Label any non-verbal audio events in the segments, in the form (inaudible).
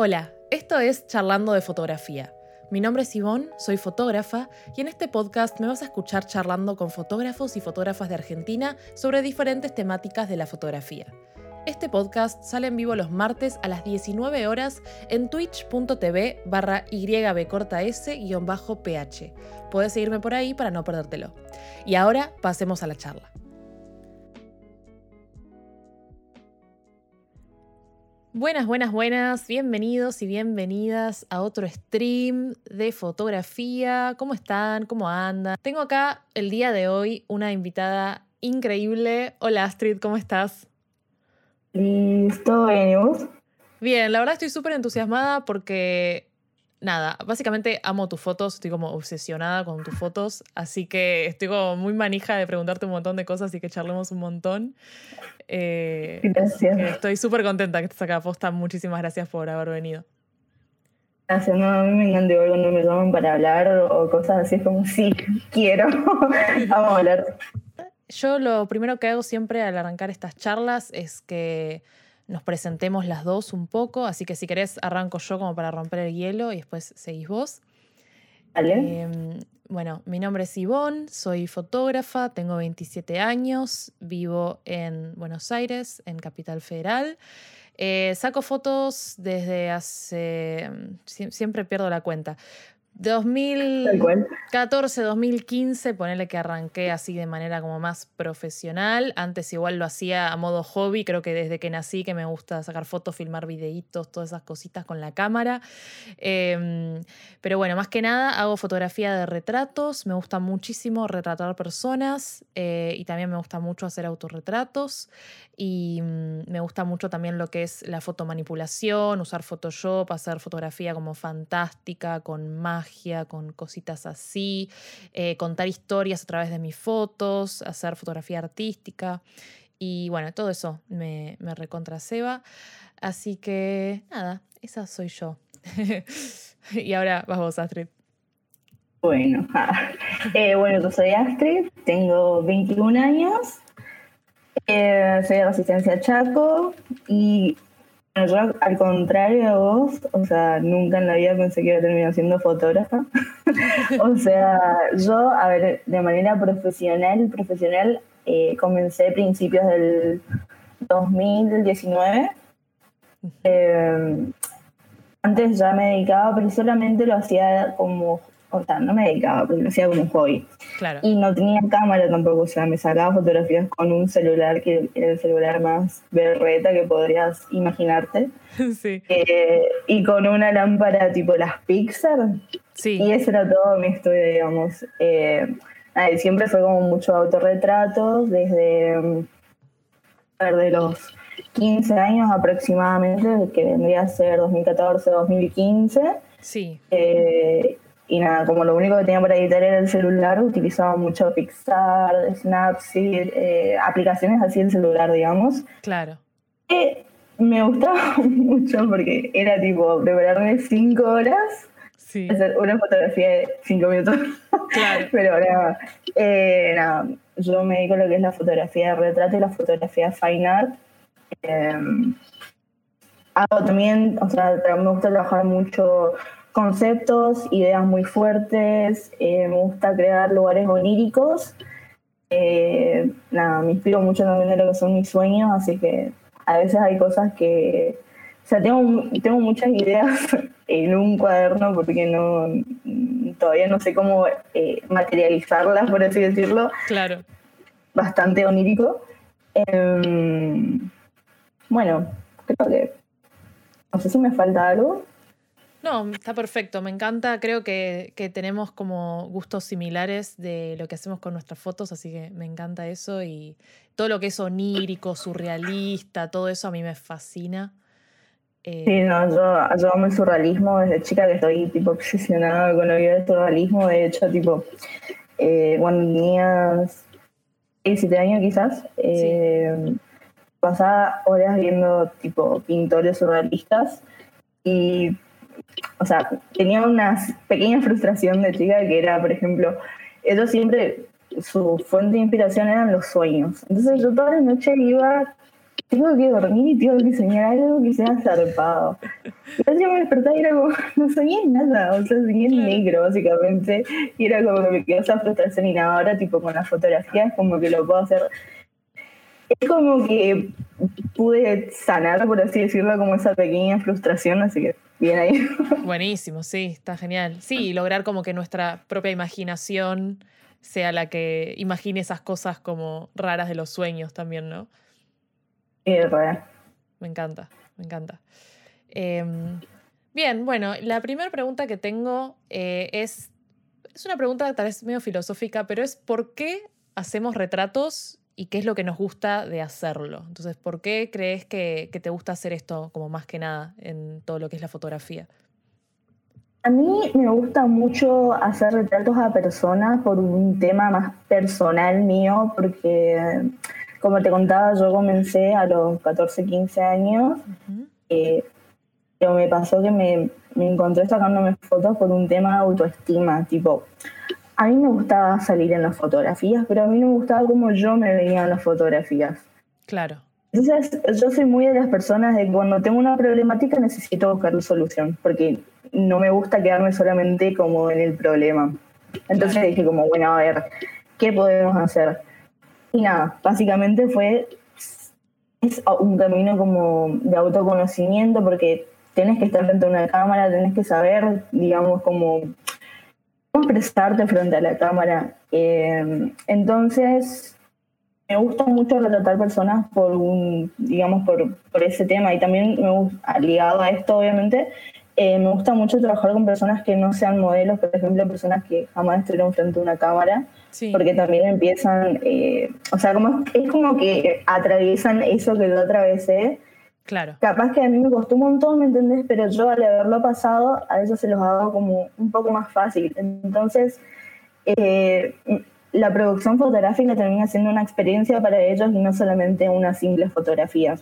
Hola, esto es Charlando de Fotografía. Mi nombre es Ivonne, soy fotógrafa y en este podcast me vas a escuchar charlando con fotógrafos y fotógrafas de Argentina sobre diferentes temáticas de la fotografía. Este podcast sale en vivo los martes a las 19 horas en twitch.tv barra ybcortas-ph. Puedes seguirme por ahí para no perdértelo. Y ahora pasemos a la charla. Buenas, buenas, buenas, bienvenidos y bienvenidas a otro stream de fotografía. ¿Cómo están? ¿Cómo andan? Tengo acá el día de hoy una invitada increíble. Hola Astrid, ¿cómo estás? ¿Listo? ¿Bien Bien, la verdad estoy súper entusiasmada porque, nada, básicamente amo tus fotos, estoy como obsesionada con tus fotos, así que estoy como muy manija de preguntarte un montón de cosas y que charlemos un montón. Eh, gracias. Estoy súper contenta que estés acá, Posta. Muchísimas gracias por haber venido. Gracias, no, a mí me encanta igual cuando me llaman para hablar o cosas así, es como, sí, quiero, (laughs) vamos a hablar. Yo lo primero que hago siempre al arrancar estas charlas es que nos presentemos las dos un poco, así que si querés arranco yo como para romper el hielo y después seguís vos. Vale. Em, bueno, mi nombre es Ivonne, soy fotógrafa, tengo 27 años, vivo en Buenos Aires, en Capital Federal. Eh, saco fotos desde hace... siempre pierdo la cuenta. 2014, 2015, ponele que arranqué así de manera como más profesional. Antes igual lo hacía a modo hobby, creo que desde que nací que me gusta sacar fotos, filmar videitos, todas esas cositas con la cámara. Em, pero bueno, más que nada hago fotografía de retratos, me gusta muchísimo retratar personas eh, y también me gusta mucho hacer autorretratos y mm, me gusta mucho también lo que es la fotomanipulación, usar Photoshop, hacer fotografía como fantástica, con magia con cositas así, eh, contar historias a través de mis fotos, hacer fotografía artística. Y bueno, todo eso me, me recontraseba. Así que nada, esa soy yo. (laughs) y ahora vas vos, Astrid. Bueno, eh, bueno, yo soy Astrid, tengo 21 años, eh, soy de Resistencia Chaco y yo, al contrario de vos, o sea, nunca en la vida pensé que iba a terminar siendo fotógrafa. (laughs) o sea, yo, a ver, de manera profesional, profesional, eh, comencé a principios del 2019. Eh, antes ya me dedicaba, pero solamente lo hacía como o sea, no me dedicaba, porque lo hacía como un hobby. Claro. Y no tenía cámara tampoco, o sea, me sacaba fotografías con un celular que era el celular más berreta que podrías imaginarte. (laughs) Sí. Eh, y con una lámpara tipo las Pixar. Sí. Y ese era todo mi estudio, digamos. Eh, siempre fue como mucho autorretratos, desde, mm, a ver, de los 15 años aproximadamente, que vendría a ser 2014, 2015. Sí. Eh, y nada, como lo único que tenía para editar era el celular, utilizaba mucho Pixar, Snapseed, eh, aplicaciones así en celular, digamos. Claro. Me gustaba (laughs) mucho porque era tipo prepararme cinco horas, sí. hacer una fotografía de cinco minutos. (laughs) Claro. Pero ahora, eh, nada, yo me dedico a lo que es la fotografía de retrato y la fotografía fine art. Eh, hago también, o sea, me gusta trabajar mucho conceptos, ideas muy fuertes, eh, me gusta crear lugares oníricos. Eh, nada, me inspiro mucho también de lo que son mis sueños, así que a veces hay cosas que... O sea, tengo, tengo muchas ideas (laughs) en un cuaderno porque no todavía no sé cómo eh, materializarlas, por así decirlo. Claro. Bastante onírico. Em, bueno, creo que... No sé si me falta algo. No, está perfecto, me encanta, creo que, tenemos como gustos similares de lo que hacemos con nuestras fotos, así que me encanta eso y todo lo que es onírico, surrealista, todo eso a mí me fascina. Eh, sí, no, yo, amo el surrealismo. Desde chica que estoy tipo obsesionada con lo que es el surrealismo, de hecho, tipo, eh, cuando tenía 6, 7 años quizás, eh, pasaba horas viendo tipo pintores surrealistas y o sea, tenía una pequeña frustración de chica que era, por ejemplo, ellos siempre, su fuente de inspiración eran los sueños. Entonces yo toda la noche iba tengo que dormir y tengo que soñar algo que sea zarpado. Entonces yo me despertaba y era como, (laughs) no soñé nada, o sea, soñé en negro básicamente, y era como que me quedó esa frustración y nada, ahora tipo con las fotografías como que lo puedo hacer. Es como que pude sanar, por así decirlo, como esa pequeña frustración, así que bien ahí. (laughs) Buenísimo, sí, está genial. Sí, lograr como que nuestra propia imaginación sea la que imagine esas cosas como raras de los sueños también, ¿no? Me encanta, me encanta. Em, bien, bueno, la primera pregunta que tengo eh, es, es una pregunta tal vez medio filosófica, pero es ¿por qué hacemos retratos y qué es lo que nos gusta de hacerlo? Entonces, ¿por qué crees que, que te gusta hacer esto como más que nada en todo lo que es la fotografía? A mí me gusta mucho hacer retratos a personas por un tema más personal mío, porque como te contaba, yo comencé a los 14, 15 años, eh, pero me pasó que me, me encontré sacándome fotos por un tema de autoestima, tipo, a mí me gustaba salir en las fotografías, pero a mí no me gustaba cómo yo me veía en las fotografías. Claro. Entonces, yo soy muy de las personas de cuando tengo una problemática necesito buscar solución, porque no me gusta quedarme solamente como en el problema. Entonces dije como, bueno, a ver, ¿qué podemos hacer? Y nada, básicamente fue es un camino como de autoconocimiento porque tenés que estar frente a una cámara, tenés que saber, digamos, cómo, expresarte frente a la cámara. Eh, entonces, me gusta mucho retratar personas por un, digamos, por, por ese tema y también me gusta, ligado a esto, obviamente, eh, me gusta mucho trabajar con personas que no sean modelos, por ejemplo, personas que jamás estuvieron frente a una cámara porque también empiezan, eh, o sea, como, es como que atraviesan eso que yo atravesé. Claro. Capaz que a mí me costó un montón, ¿me entendés? Pero yo al haberlo pasado, a ellos se los hago como un poco más fácil. Entonces, eh, la producción fotográfica termina siendo una experiencia para ellos y no solamente una simple fotografía.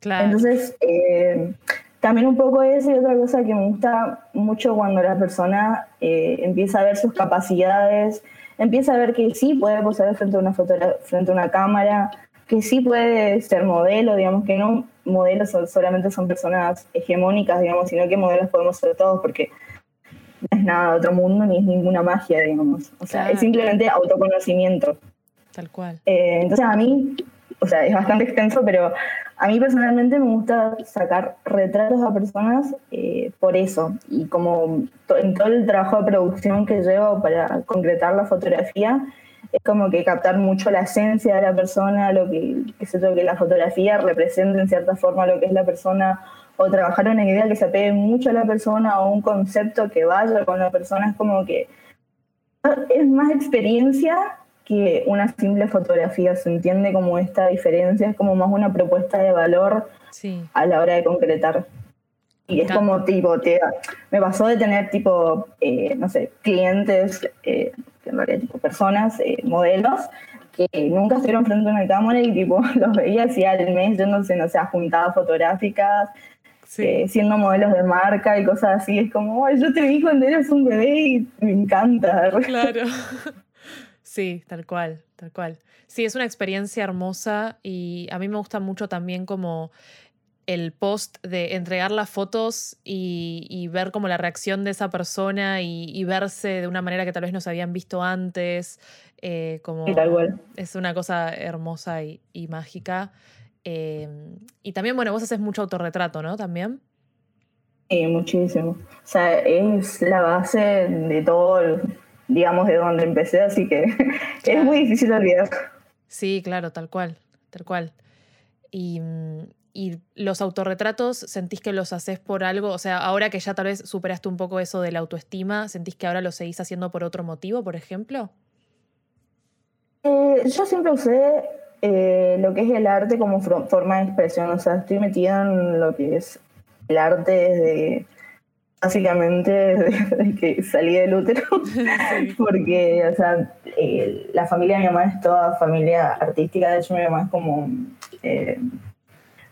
Claro. Entonces, eh, también un poco eso y otra cosa que me gusta mucho cuando la persona empieza a ver sus capacidades, empieza a ver que sí puede posar frente a una frente a una cámara, que sí puede ser modelo, digamos que no modelos solamente son personas hegemónicas, digamos, sino que modelos podemos ser todos porque no es nada de otro mundo ni es ninguna magia, digamos. O sea, es simplemente autoconocimiento. Tal cual. Eh, entonces a mí, o sea, es bastante extenso, pero a mí personalmente me gusta sacar retratos a personas eh, por eso. Y como en todo el trabajo de producción que llevo para concretar la fotografía, es como que captar mucho la esencia de la persona, lo que, que, sé que la fotografía represente en cierta forma lo que es la persona, o trabajar una idea que se apegue mucho a la persona o un concepto que vaya con la persona. Es como que es más experiencia que una simple fotografía, se entiende como esta diferencia, es como más una propuesta de valor a la hora de concretar. Y es como tipo, te, me pasó de tener tipo, eh, no sé, clientes, eh, en realidad tipo personas, eh, modelos, que nunca estuvieron frente a una cámara y tipo (laughs) los veía así al mes yéndose, no sé, a juntadas fotográficas, siendo modelos de marca y cosas así. Es como, yo te vi cuando eras un bebé y me encanta. Claro. (laughs) Sí, tal cual, tal cual. Sí, es una experiencia hermosa y a mí me gusta mucho también como el post de entregar las fotos y, ver como la reacción de esa persona y, verse de una manera que tal vez no se habían visto antes. Eh, como Es una cosa hermosa y, mágica. Em, y también, bueno, vos haces mucho autorretrato, ¿no? También. Sí, muchísimo. O sea, es la base de todo digamos, de donde empecé, así que (laughs) es muy difícil olvidar. Sí, claro, tal cual, tal cual. Y, y, los autorretratos, ¿sentís que los haces por algo? O sea, ahora que ya tal vez superaste un poco eso de la autoestima, ¿sentís que ahora lo seguís haciendo por otro motivo, por ejemplo? Eh, yo siempre usé eh, lo que es el arte como forma de expresión, o sea, estoy metida en lo que es el arte desde básicamente (laughs) desde que salí del útero, (laughs) porque, o sea, eh, la familia de mi mamá es toda familia artística, de hecho mi mamá es como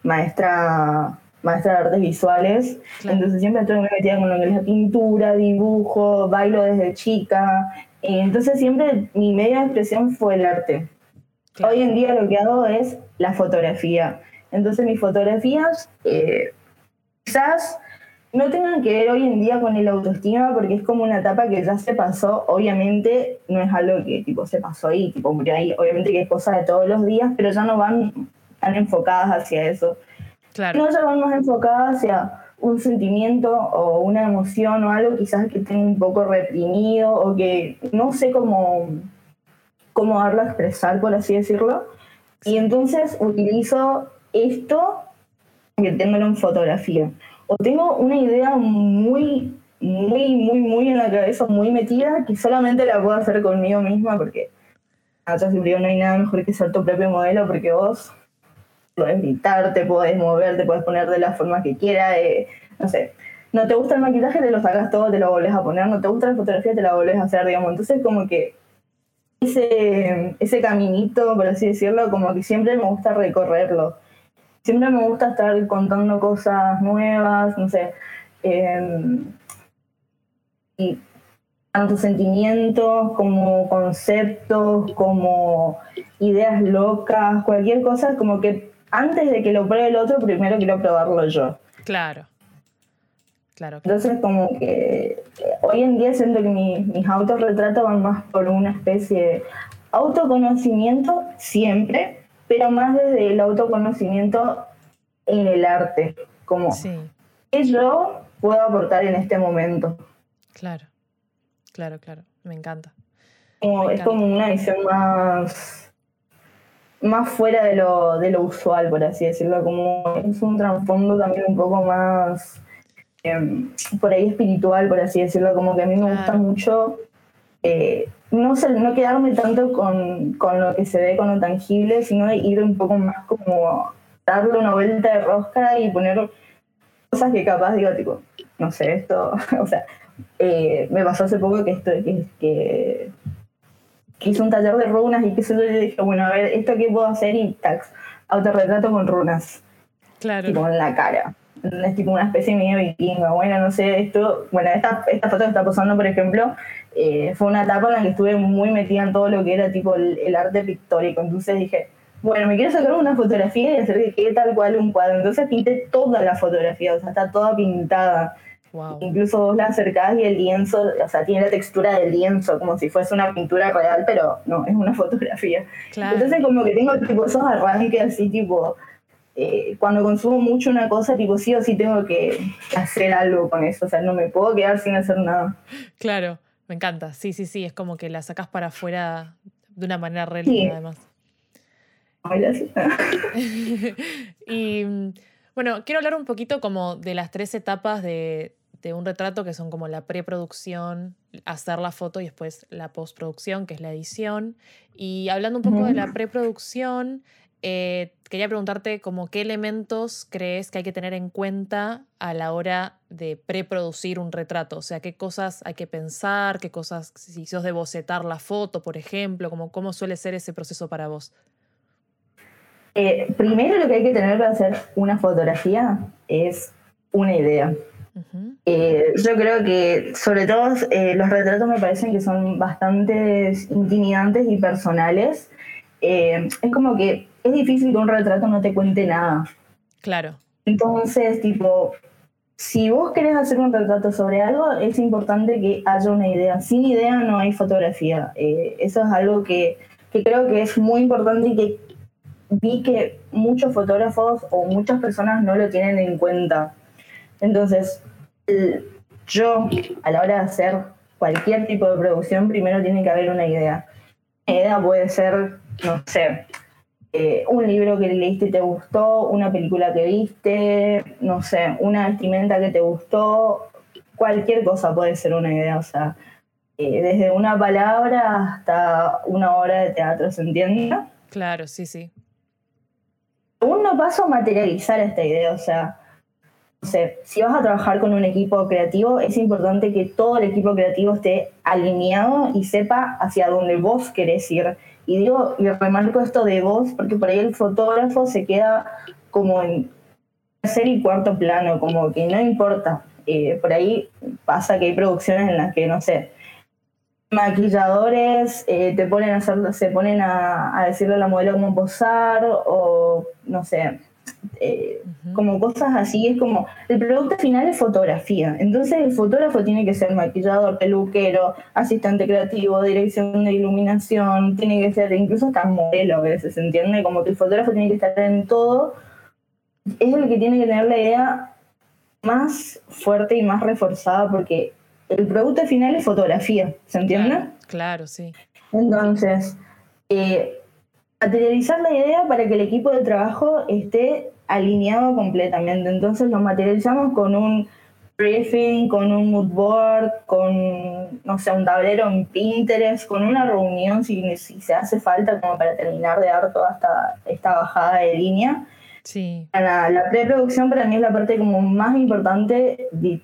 maestra maestra de artes visuales, entonces siempre muy metida con lo que es la pintura, dibujo, bailo desde chica, entonces siempre mi media expresión fue el arte. Hoy en día lo que hago es la fotografía, Entonces mis fotografías eh, quizás no tengan que ver hoy en día con el autoestima porque es como una etapa que ya se pasó, obviamente no es algo que tipo se pasó ahí, tipo murió ahí, obviamente que es cosa de todos los días, pero ya no van tan enfocadas hacia eso. Claro. No, ya van más enfocadas hacia un sentimiento o una emoción o algo quizás que tenga un poco reprimido o que no sé cómo, cómo darlo a expresar, por así decirlo. Y entonces utilizo esto tengo en fotografía. O tengo una idea muy, muy, muy, muy en la cabeza, muy metida, que solamente la puedo hacer conmigo misma porque acá siempre no hay nada mejor que ser tu propio modelo porque vos puedes gritar, te puedes mover, te puedes poner de la forma que quieras, eh, no sé. No te gusta el maquillaje, te lo sacas todo, te lo volvés a poner. No te gusta la fotografía, te la volvés a hacer, digamos. Entonces, como que ese, ese caminito, por así decirlo, como que siempre me gusta recorrerlo. Siempre me gusta estar contando cosas nuevas, no sé. Em, y tanto sentimientos como conceptos, como ideas locas, cualquier cosa, como que antes de que lo pruebe el otro, primero quiero probarlo yo. Claro. Claro, Entonces, como que hoy en día siento que mis autorretratos van más por una especie de autoconocimiento siempre, pero más desde el autoconocimiento en el arte, como sí. qué yo puedo aportar en este momento. Claro, claro, claro, me encanta. Como, es como una visión más más fuera de lo, de lo usual, por así decirlo, como es un trasfondo también un poco más em, por ahí espiritual, por así decirlo, como que a mí me gusta mucho eh, no, no quedarme tanto con, con, lo que se ve, con lo tangible, sino ir un poco más como darle una vuelta de rosca y poner cosas que capaz digo, tipo, no sé, esto, (laughs) o sea, eh, me pasó hace poco que esto, que, que que hice un taller de runas y que se yo, dije, bueno, a ver, ¿esto qué puedo hacer? Y tax, autorretrato con runas. Claro. Tipo en la cara. Es tipo una especie de vikinga. Bueno, no sé, esto, bueno, esta, esta foto que está posando, por ejemplo, eh, fue una etapa en la que estuve muy metida en todo lo que era tipo el, arte pictórico. Entonces dije, bueno, me quiero sacar una fotografía y hacer que quede tal cual un cuadro. Entonces pinté toda la fotografía, o sea, está toda pintada. Incluso vos la acercás y el lienzo, o sea, tiene la textura del lienzo, como si fuese una pintura real, pero no, es una (laughs) fotografía. Entonces como que tengo tipo esos arranques así, tipo, eh, cuando consumo mucho una cosa, tipo, sí o sí tengo que hacer algo con eso, o sea, no me puedo quedar sin hacer nada. Claro, me encanta, sí, sí, sí, es como que la sacas para afuera de una manera real, además. (laughs) y bueno, quiero hablar un poquito como de las tres etapas de, de un retrato que son como la preproducción, hacer la foto y después la postproducción, que es la edición. Y hablando un poco de la preproducción, eh, quería preguntarte como qué elementos crees que hay que tener en cuenta a la hora de preproducir un retrato, o sea, qué cosas hay que pensar, qué cosas, si sos de bocetar la foto, por ejemplo, como, cómo suele ser ese proceso para vos. Eh, primero lo que hay que tener para hacer una fotografía es una idea. Eh, yo creo que sobre todo eh, los retratos me parecen que son bastante intimidantes y personales. Eh, es como que es difícil que un retrato no te cuente nada. Claro. Entonces, tipo, si vos querés hacer un retrato sobre algo, es importante que haya una idea. Sin idea no hay fotografía. eso es algo que, que creo que es muy importante y que vi que muchos fotógrafos o muchas personas no lo tienen en cuenta. Entonces, yo, a la hora de hacer cualquier tipo de producción, primero tiene que haber una idea. Una idea puede ser, no sé, eh, un libro que leíste y te gustó, una película que viste, no sé, una vestimenta que te gustó, cualquier cosa puede ser una idea, o sea, eh, desde una palabra hasta una obra de teatro, ¿se entiende? Claro, sí, sí. Uno paso a materializar esta idea, o sea, si vas a trabajar con un equipo creativo, es importante que todo el equipo creativo esté alineado y sepa hacia dónde vos querés ir. Y digo, y remarco esto de vos, porque por ahí el fotógrafo se queda como en tercer y cuarto plano, como que no importa. Eh, por ahí pasa que hay producciones en las que, no sé, maquilladores eh, te ponen a hacer, se ponen a, a decirle a la modelo cómo posar, o no sé, eh, como cosas así, es como, el producto final es fotografía, entonces el fotógrafo tiene que ser maquillador, peluquero, asistente creativo, dirección de iluminación, tiene que ser incluso hasta modelo a veces, ¿se entiende? Como que el fotógrafo tiene que estar en todo, es el que tiene que tener la idea más fuerte y más reforzada porque el producto final es fotografía, ¿se entiende? Claro, sí. Entonces, eh, materializar la idea para que el equipo de trabajo esté alineado completamente. Entonces lo materializamos con un briefing, con un mood board, con, no sé, un tablero en Pinterest, con una reunión si, si se hace falta como para terminar de dar toda esta, esta bajada de línea. Sí. La, la preproducción para mí es la parte como más importante de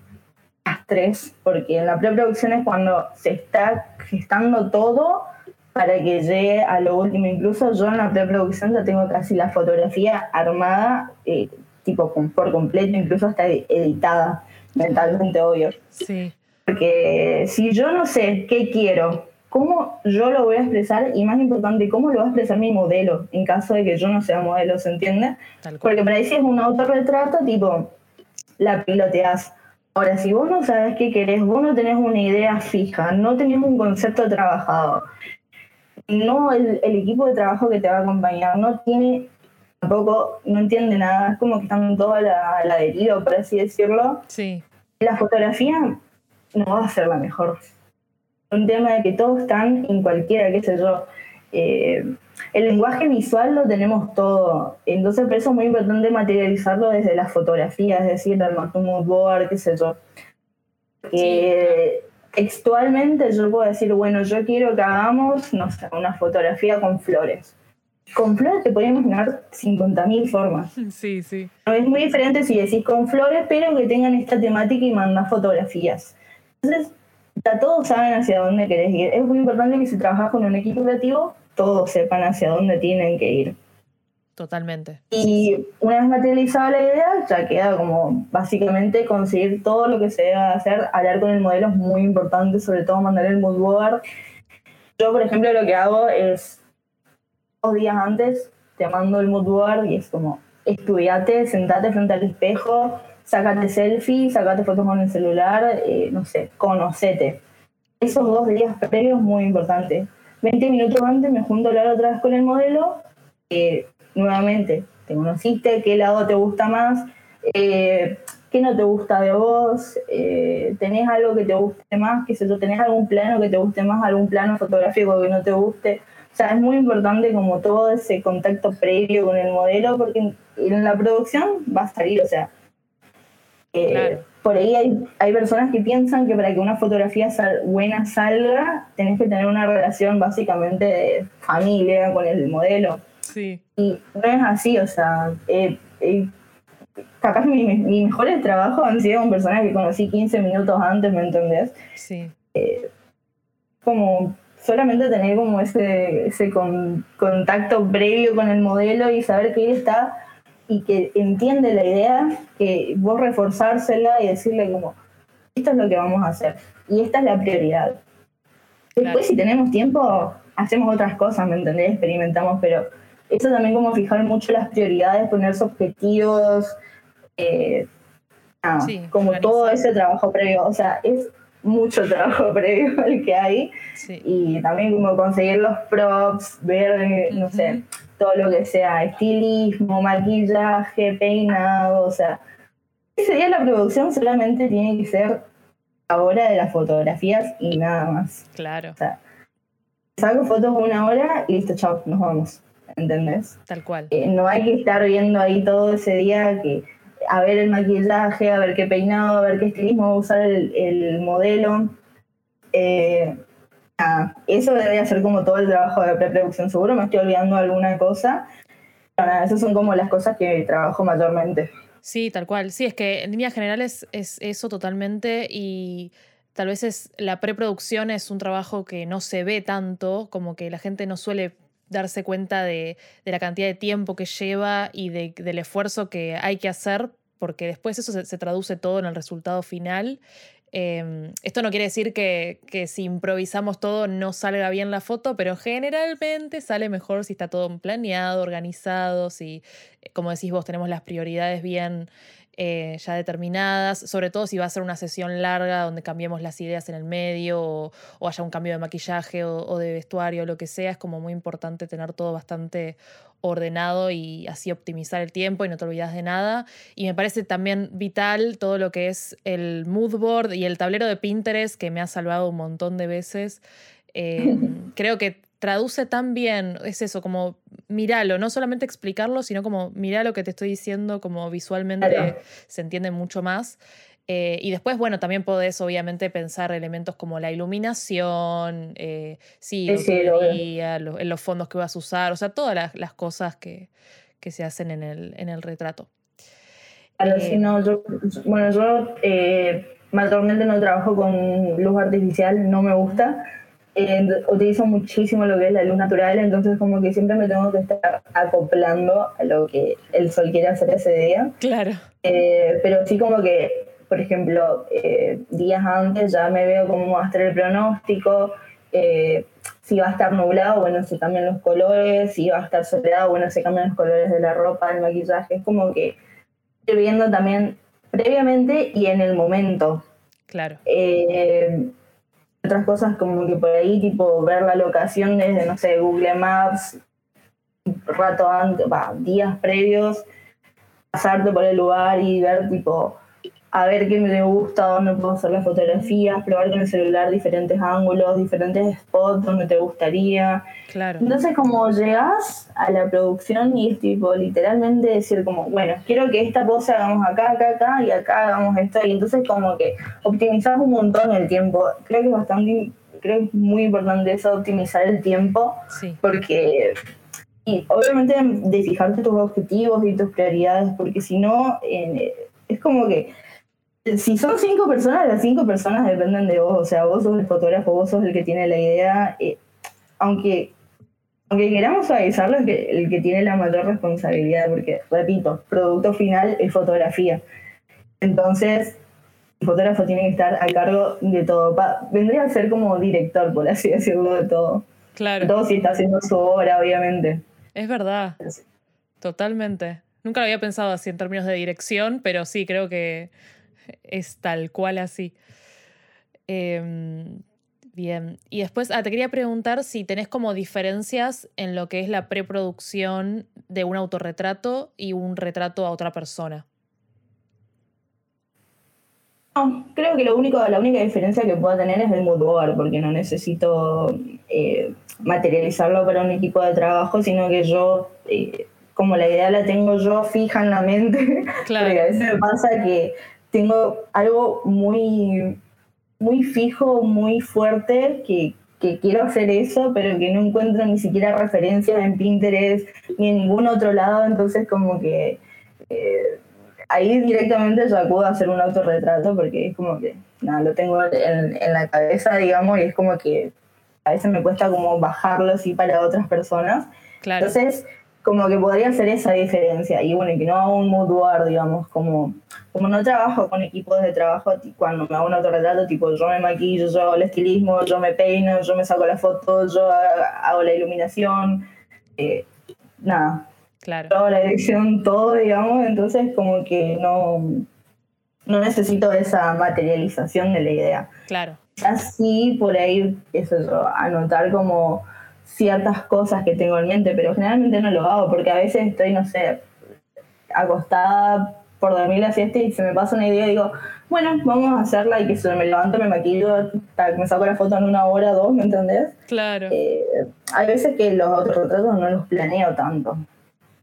las tres, porque en la preproducción es cuando se está gestando todo para que llegue a lo último. Incluso yo en la preproducción ya tengo casi la fotografía armada, eh, tipo por completo, incluso hasta editada, mentalmente obvio. Sí. Porque si yo no sé qué quiero, cómo yo lo voy a expresar y más importante, cómo lo va a expresar mi modelo en caso de que yo no sea modelo, ¿se entiende? Porque para decir es un autorretrato, tipo, la piloteas. Ahora, si vos no sabes qué querés, vos no tenés una idea fija, no tenés un concepto trabajado, no el, equipo de trabajo que te va a acompañar no tiene tampoco, no entiende nada, es como que están toda la, la deriva, por así decirlo. Sí. La fotografía no va a ser la mejor. Un tema de que todos están en cualquiera, qué sé yo. Eh, el lenguaje visual lo tenemos todo, entonces por eso es muy importante materializarlo desde las fotografías, es decir, el mood board, qué sé yo. Que textualmente yo puedo decir, bueno, yo quiero que hagamos, no sé, una fotografía con flores. Con flores te puedes imaginar 50.000 formas. (laughs) Sí, sí. Es muy diferente si decís con flores, pero que tengan esta temática y mandas fotografías. Entonces, ya todos saben hacia dónde querés ir. Es muy importante que si trabajas con un equipo creativo, todos sepan hacia dónde tienen que ir. Totalmente. Y una vez materializada la idea, ya queda como básicamente conseguir todo lo que se debe hacer. Hablar con el modelo es muy importante, sobre todo mandar el mood board. Yo, por ejemplo, lo que hago es dos días antes te mando el mood board y es como estudiate, sentate frente al espejo, sácate selfie, sácate fotos con el celular, eh, no sé, conocete. Esos dos días previos muy importante. 20 minutos antes me junto a hablar otra vez con el modelo. Eh, nuevamente, te conociste, qué lado te gusta más, eh, qué no te gusta de vos, eh, tenés algo que te guste más, qué sé yo, tenés algún plano que te guste más, algún plano fotográfico que no te guste. O sea, es muy importante como todo ese contacto previo con el modelo, porque en, la producción va a salir, o sea, eh, por ahí hay, hay, personas que piensan que para que una fotografía buena salga, tenés que tener una relación básicamente de familia con el modelo. Sí. Y no es así, o sea, eh, eh, capaz mis, mis mejores trabajos han sido con personas que conocí 15 minutos antes, ¿me entendés? Sí. Eh, como solamente tener como ese, ese contacto previo con el modelo y saber que él está y que entiende la idea, que vos reforzársela y decirle como, esto es lo que vamos a hacer y esta es la prioridad. Después si tenemos tiempo, hacemos otras cosas, ¿me entendés? Experimentamos, pero eso también como fijar mucho las prioridades, ponerse objetivos, eh, como todo ese trabajo previo, o sea, es mucho (laughs) trabajo previo el que hay y también como conseguir los props, ver, no sé, todo lo que sea estilismo, maquillaje, peinado, o sea, ese día la producción solamente tiene que ser ahora de las fotografías y nada más. Claro. O sea, saco fotos una hora y listo, chao, nos vamos. ¿Entendés? Tal cual. Eh, no hay que estar viendo ahí todo ese día que a ver el maquillaje, a ver qué peinado, a ver qué estilismo va a usar el, modelo. Eh, eso debería ser como todo el trabajo de preproducción. Seguro me estoy olvidando alguna cosa. Pero esas son como las cosas que trabajo mayormente. Sí, tal cual. Sí, es que en líneas generales es eso totalmente y tal vez es la preproducción es un trabajo que no se ve tanto, como que la gente no suele darse cuenta de, la cantidad de tiempo que lleva y del esfuerzo que hay que hacer, porque después eso se, traduce todo en el resultado final. Em, esto no quiere decir que, que, si improvisamos todo no salga bien la foto, pero generalmente sale mejor si está todo planeado, organizado, si, como decís vos, tenemos las prioridades bien eh, ya determinadas, sobre todo si va a ser una sesión larga donde cambiemos las ideas en el medio o, haya un cambio de maquillaje o, de vestuario, lo que sea, es como muy importante tener todo bastante ordenado y así optimizar el tiempo y no te olvidas de nada. Y me parece también vital todo lo que es el mood board y el tablero de Pinterest que me ha salvado un montón de veces. (laughs) Eh, creo que traduce tan bien, es eso, como míralo, no solamente explicarlo, sino como mira lo que te estoy diciendo, como visualmente se entiende mucho más. Eh, y después, bueno, también podés obviamente pensar elementos como la iluminación, eh, sí, en los fondos que vas a usar, o sea, todas las, cosas que, se hacen en el, en el retrato. Claro, eh, no, yo, bueno, yo mayormente no trabajo con luz artificial, no me gusta eh, utilizo muchísimo lo que es la luz natural, entonces como que siempre me tengo que estar acoplando a lo que el sol quiere hacer ese día. Claro. Eh, pero sí como que, por ejemplo, eh, días antes ya me veo cómo va a estar el pronóstico, si va a estar nublado, bueno, se cambian los colores, si va a estar soleado, bueno, se cambian los colores de la ropa, del maquillaje, es como que estoy viendo también previamente y en el momento. Claro otras cosas como que por ahí, tipo ver la locación desde, no sé, Google Maps, rato antes, días previos, pasarte por el lugar y ver, tipo, a ver qué me gusta, dónde puedo hacer las fotografías, probar con el celular diferentes ángulos, diferentes spots donde te gustaría. Claro. Entonces, como llegas a la producción y es tipo literalmente decir como, bueno, quiero que esta pose hagamos acá, acá, acá y acá hagamos esto. Y entonces como que optimizar un montón el tiempo. Creo que es bastante, creo que es muy importante eso, optimizar el tiempo. Sí. Porque y obviamente de fijarte tus objetivos y tus prioridades, porque si no, eh, es como que si son cinco personas, las cinco personas dependen de vos. O sea, vos sos el fotógrafo, vos sos el que tiene la idea. Eh, aunque, aunque queramos avisarlo, es que el que tiene la mayor responsabilidad, porque, repito, producto final es fotografía. Entonces, el fotógrafo tiene que estar a cargo de todo. vendría a ser como director, por así (laughs) decirlo, de todo. Claro. todo si está haciendo su obra, obviamente. Es verdad. Totalmente. Nunca lo había pensado así en términos de dirección, pero sí, creo que es tal cual así. Em, bien, y después ah, te quería preguntar si tenés como diferencias en lo que es la preproducción de un autorretrato y un retrato a otra persona. No, creo que lo único, la única diferencia que puedo tener es el mood board, porque no necesito eh, materializarlo para un equipo de trabajo, sino que yo, eh, como la idea la tengo yo fija en la mente, (laughs) claro. porque a veces me pasa que tengo algo muy, muy fijo, muy fuerte, que, quiero hacer eso, pero que no encuentro ni siquiera referencias en Pinterest ni en ningún otro lado, entonces como que eh, ahí directamente yo acudo a hacer un autorretrato porque es como que, nada, lo tengo en, en, la cabeza, digamos, y es como que a veces me cuesta como bajarlo así para otras personas. Claro. Entonces, como que podría ser esa diferencia. Y bueno, que no hago un mood board, digamos, como, como no trabajo con equipos de trabajo, cuando me hago un autorretrato, tipo yo me maquillo, yo hago el estilismo, yo me peino, yo me saco la foto, yo hago la iluminación, eh, nada. Claro. Yo hago la dirección, todo, digamos, entonces como que no, no necesito esa materialización de la idea. Claro. Así por ahí, eso, anotar como ciertas cosas que tengo en mente, pero generalmente no lo hago porque a veces estoy, no sé, acostada por dormir la siesta y se me pasa una idea y digo, bueno, vamos a hacerla y que se me levanto, me maquillo, me saco la foto en una hora, dos, ¿me entendés? Claro. Eh, hay veces que los otros retratos no los planeo tanto.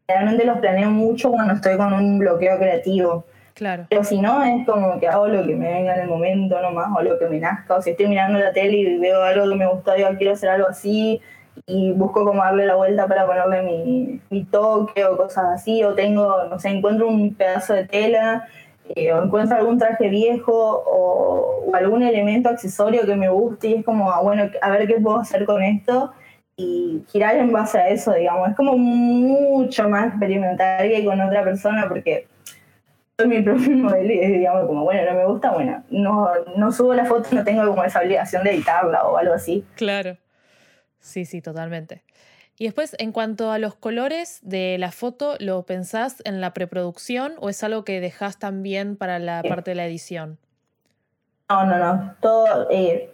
Generalmente los planeo mucho cuando estoy con un bloqueo creativo. Claro. Pero si no, es como que hago lo que me venga en el momento nomás, o lo que me nazca, o si estoy mirando la tele y veo algo que me gusta, digo, quiero hacer algo así, y busco como darle la vuelta para ponerle mi, mi, toque o cosas así, o tengo, no sé, encuentro un pedazo de tela, eh, o encuentro algún traje viejo o, algún elemento accesorio que me guste y es como, ah, bueno, a ver qué puedo hacer con esto y girar en base a eso, digamos, es como mucho más experimental que con otra persona porque soy mi (laughs) propio modelo y digamos como, bueno, no me gusta, bueno, no, no subo la foto, no tengo como esa obligación de editarla o algo así. Claro. Sí, sí, totalmente. Y después, en cuanto a los colores de la foto, ¿lo pensás en la preproducción o es algo que dejás también para la parte de la edición? No, no, no. Todo, eh,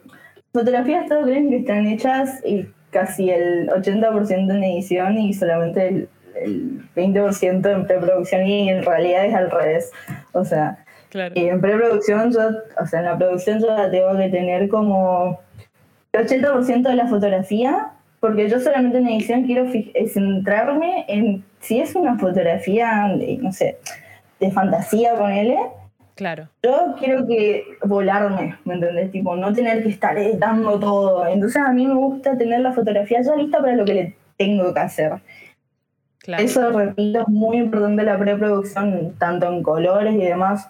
fotografías todo creen que están hechas y casi el 80% en edición y solamente el, 20% en preproducción y en realidad es al revés. O sea, en preproducción yo, o sea, en la producción yo la tengo que tener como el 80% de la fotografía porque yo solamente en edición quiero eh, centrarme en si es una fotografía, no sé, de fantasía con él. Claro. Yo quiero que volarme, ¿me entendés? Tipo, no tener que estar editando todo. Entonces a mí me gusta tener la fotografía ya lista para lo que le tengo que hacer. Claro. Eso, repito, es muy importante la preproducción, tanto en colores y demás.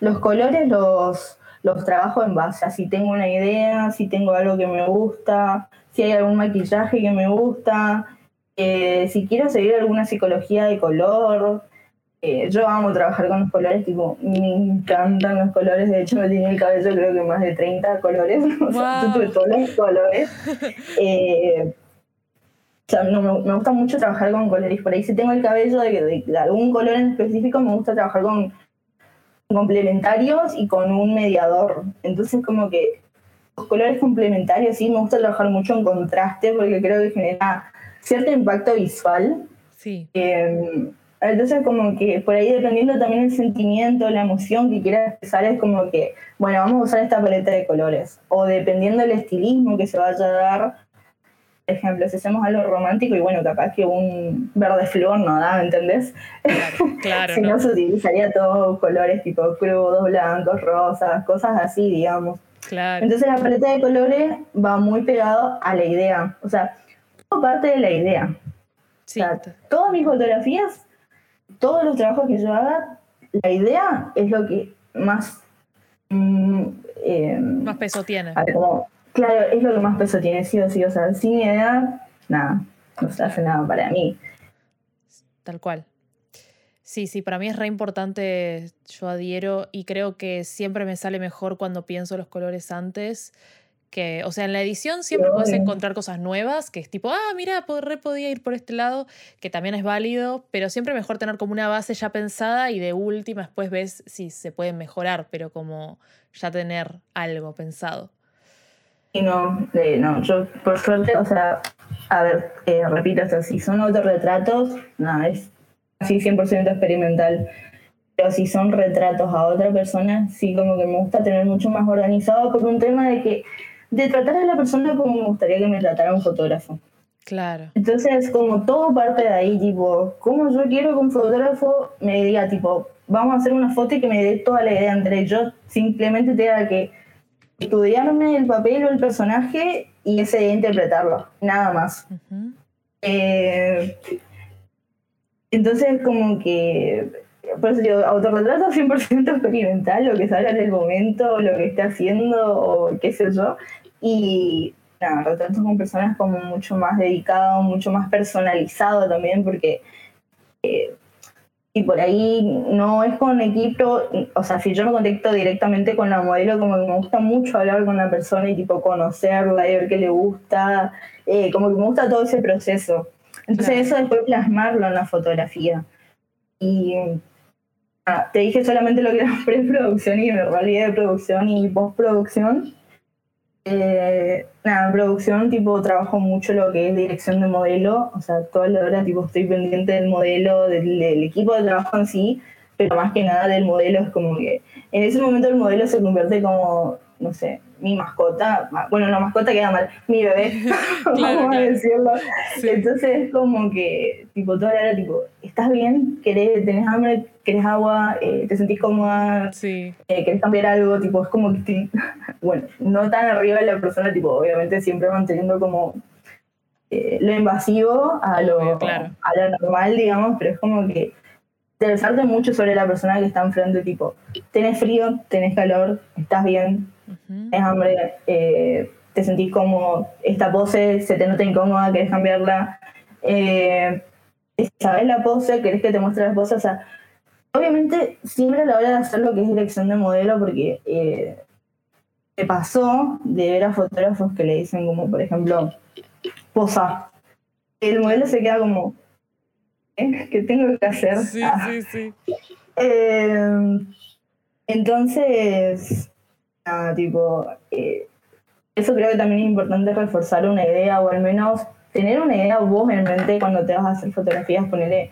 Los colores los, los trabajo en base a si tengo una idea, si tengo algo que me gusta, si hay algún maquillaje que me gusta, eh, si quiero seguir alguna psicología de color. Eh, yo amo trabajar con los colores, tipo, me encantan los colores. De hecho, me tiene el cabello creo que más de 30 colores. (laughs) o sea, yo tuve todos los colores. (laughs) Eh, o sea, no, me, gusta mucho trabajar con colores. Por ahí si tengo el cabello de, de algún color en específico, me gusta trabajar con complementarios y con un mediador. Entonces como que los colores complementarios, sí, me gusta trabajar mucho en contraste porque creo que genera cierto impacto visual. Sí. Em, entonces, como que por ahí dependiendo también el sentimiento, la emoción que quieras expresar, es como que, bueno, vamos a usar esta paleta de colores. O dependiendo del estilismo que se vaya a dar, por ejemplo, si hacemos algo romántico y bueno, capaz que un verde flor no da, ¿me entendés? Claro, (laughs) si no, se utilizaría todos colores tipo crudos, blancos, rosas, cosas así, digamos. Entonces la paleta de colores va muy pegado a la idea. O sea, todo parte de la idea. todas mis fotografías, todos los trabajos que yo haga, la idea es lo que más... Mm, em, más peso tiene. Claro, es lo que más peso tiene, sí o sí. O sea, sin idea, nada, no se hace nada para mí. Tal cual. Sí, sí, para mí es re importante, yo adhiero y creo que siempre me sale mejor cuando pienso los colores antes. Que, o sea, en la edición siempre puedes encontrar cosas nuevas, que es tipo, ah, mira, re podía ir por este lado, que también es válido, pero siempre mejor tener como una base ya pensada y de última después ves si se puede mejorar, pero como ya tener algo pensado. Y no, eh, no, yo por suerte, o sea, a ver, eh, repito, o sea, si son autorretratos, no, es así 100% experimental. Pero si son retratos a otra persona, sí como que me gusta tener mucho más organizado por un tema de que de tratar a la persona como me gustaría que me tratara un fotógrafo. Claro. Entonces, como todo parte de ahí, tipo, como yo quiero que un fotógrafo me diga, tipo, vamos a hacer una foto y que me dé toda la idea entre yo simplemente tenga que estudiarme el papel o el personaje y ese día interpretarlo, nada más. eh, entonces, como que, por eso digo, autorretrato 100% experimental, lo que salga en el momento, lo que esté haciendo, o qué sé yo. Y nada, retratos con personas como mucho más dedicado, mucho más personalizado también, porque. Eh, y por ahí no es con equipo, o sea, si yo me contacto directamente con la modelo, como que me gusta mucho hablar con la persona y tipo conocerla y ver qué le gusta, eh, como que me gusta todo ese proceso. Entonces eso después plasmarlo en la fotografía. Y ah, te dije solamente lo que era (laughs) preproducción y me olvidé de producción y postproducción. Eh, producción tipo trabajo mucho lo que es dirección de modelo, o sea, toda la hora tipo estoy pendiente del modelo, del, del equipo de trabajo en sí, pero más que nada del modelo es como que en ese momento el modelo se convierte como, no sé, mi mascota, bueno, la mascota queda mal, mi bebé, (laughs) (laughs) vamos a decirlo. Entonces es como que, tipo, toda la hora, tipo, ¿estás bien? ¿Querés, ¿Tenés hambre? ¿Querés agua? Eh, ¿Te sentís cómoda? Sí. Eh, ¿Querés cambiar algo? Tipo, es como que estoy, (laughs) bueno, no tan arriba de la persona, tipo, obviamente siempre manteniendo como eh, lo invasivo a lo, a lo normal, digamos, pero es como que interesarte mucho sobre la persona que está enfrente, tipo, tenés frío, tenés calor, estás bien, es hambre, eh, te sentís como esta pose se te nota incómoda, querés cambiarla, eh, sabes la pose, querés que te muestre la pose, o sea, obviamente siempre a la hora de hacer lo que es dirección de modelo, porque eh, me pasó de ver a fotógrafos que le dicen como, por ejemplo, posa. El modelo se queda como, ¿eh? ¿qué tengo que hacer? Sí, Ah. sí, sí. Eh, entonces, tipo, eh, eso creo que también es importante reforzar una idea o al menos tener una idea vos en mente cuando te vas a hacer fotografías, ponerle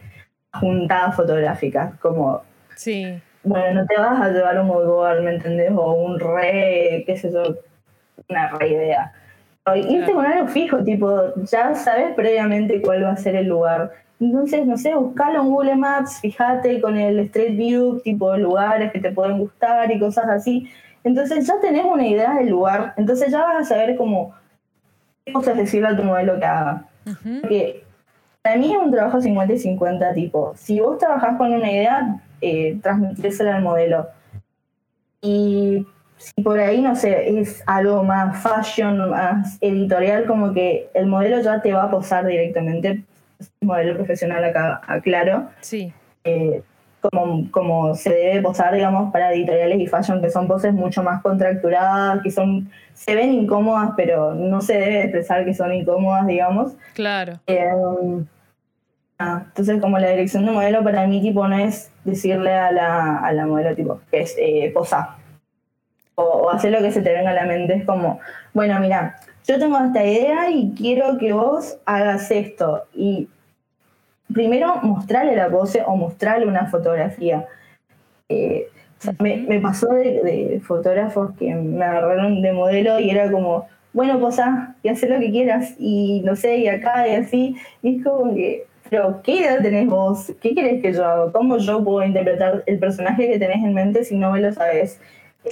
juntadas fotográficas, como, Sí, bueno, no te vas a llevar un Gold, ¿me entendés? O un re, qué sé yo, una re idea. O irte con algo fijo, tipo, ya sabes previamente cuál va a ser el lugar. Entonces, no sé, buscalo en Google Maps, fíjate con el Street View, tipo lugares que te pueden gustar y cosas así. Entonces ya tenés una idea del lugar, entonces ya vas a saber cómo qué cosas decirle a tu modelo que haga. Porque para mí es un trabajo 50 y 50, tipo, si vos trabajás con una idea, eh, transmitírsela al modelo. Y si por ahí, no sé, es algo más fashion, más editorial, como que el modelo ya te va a posar directamente, modelo profesional acá, aclaro, sí, eh, como, como se debe posar, digamos, para editoriales y fashion, que son poses mucho más contracturadas, que son, se ven incómodas, pero no se debe expresar que son incómodas, digamos. claro. Eh, ah, entonces, como la dirección de modelo para mí, tipo, no es decirle a la, a la modelo, tipo, que es eh, posa. O, o hacer lo que se te venga a la mente. Es como, bueno, mira, yo tengo esta idea y quiero que vos hagas esto. Y primero mostrarle la pose o mostrarle una fotografía. Eh, o sea, me, me pasó de, de fotógrafos que me agarraron de modelo y era como, bueno, posa y haz lo que quieras y no sé, y acá y así. Y es como que, pero ¿qué idea tenés vos? ¿Qué querés que yo haga? ¿Cómo yo puedo interpretar el personaje que tenés en mente si no me lo sabes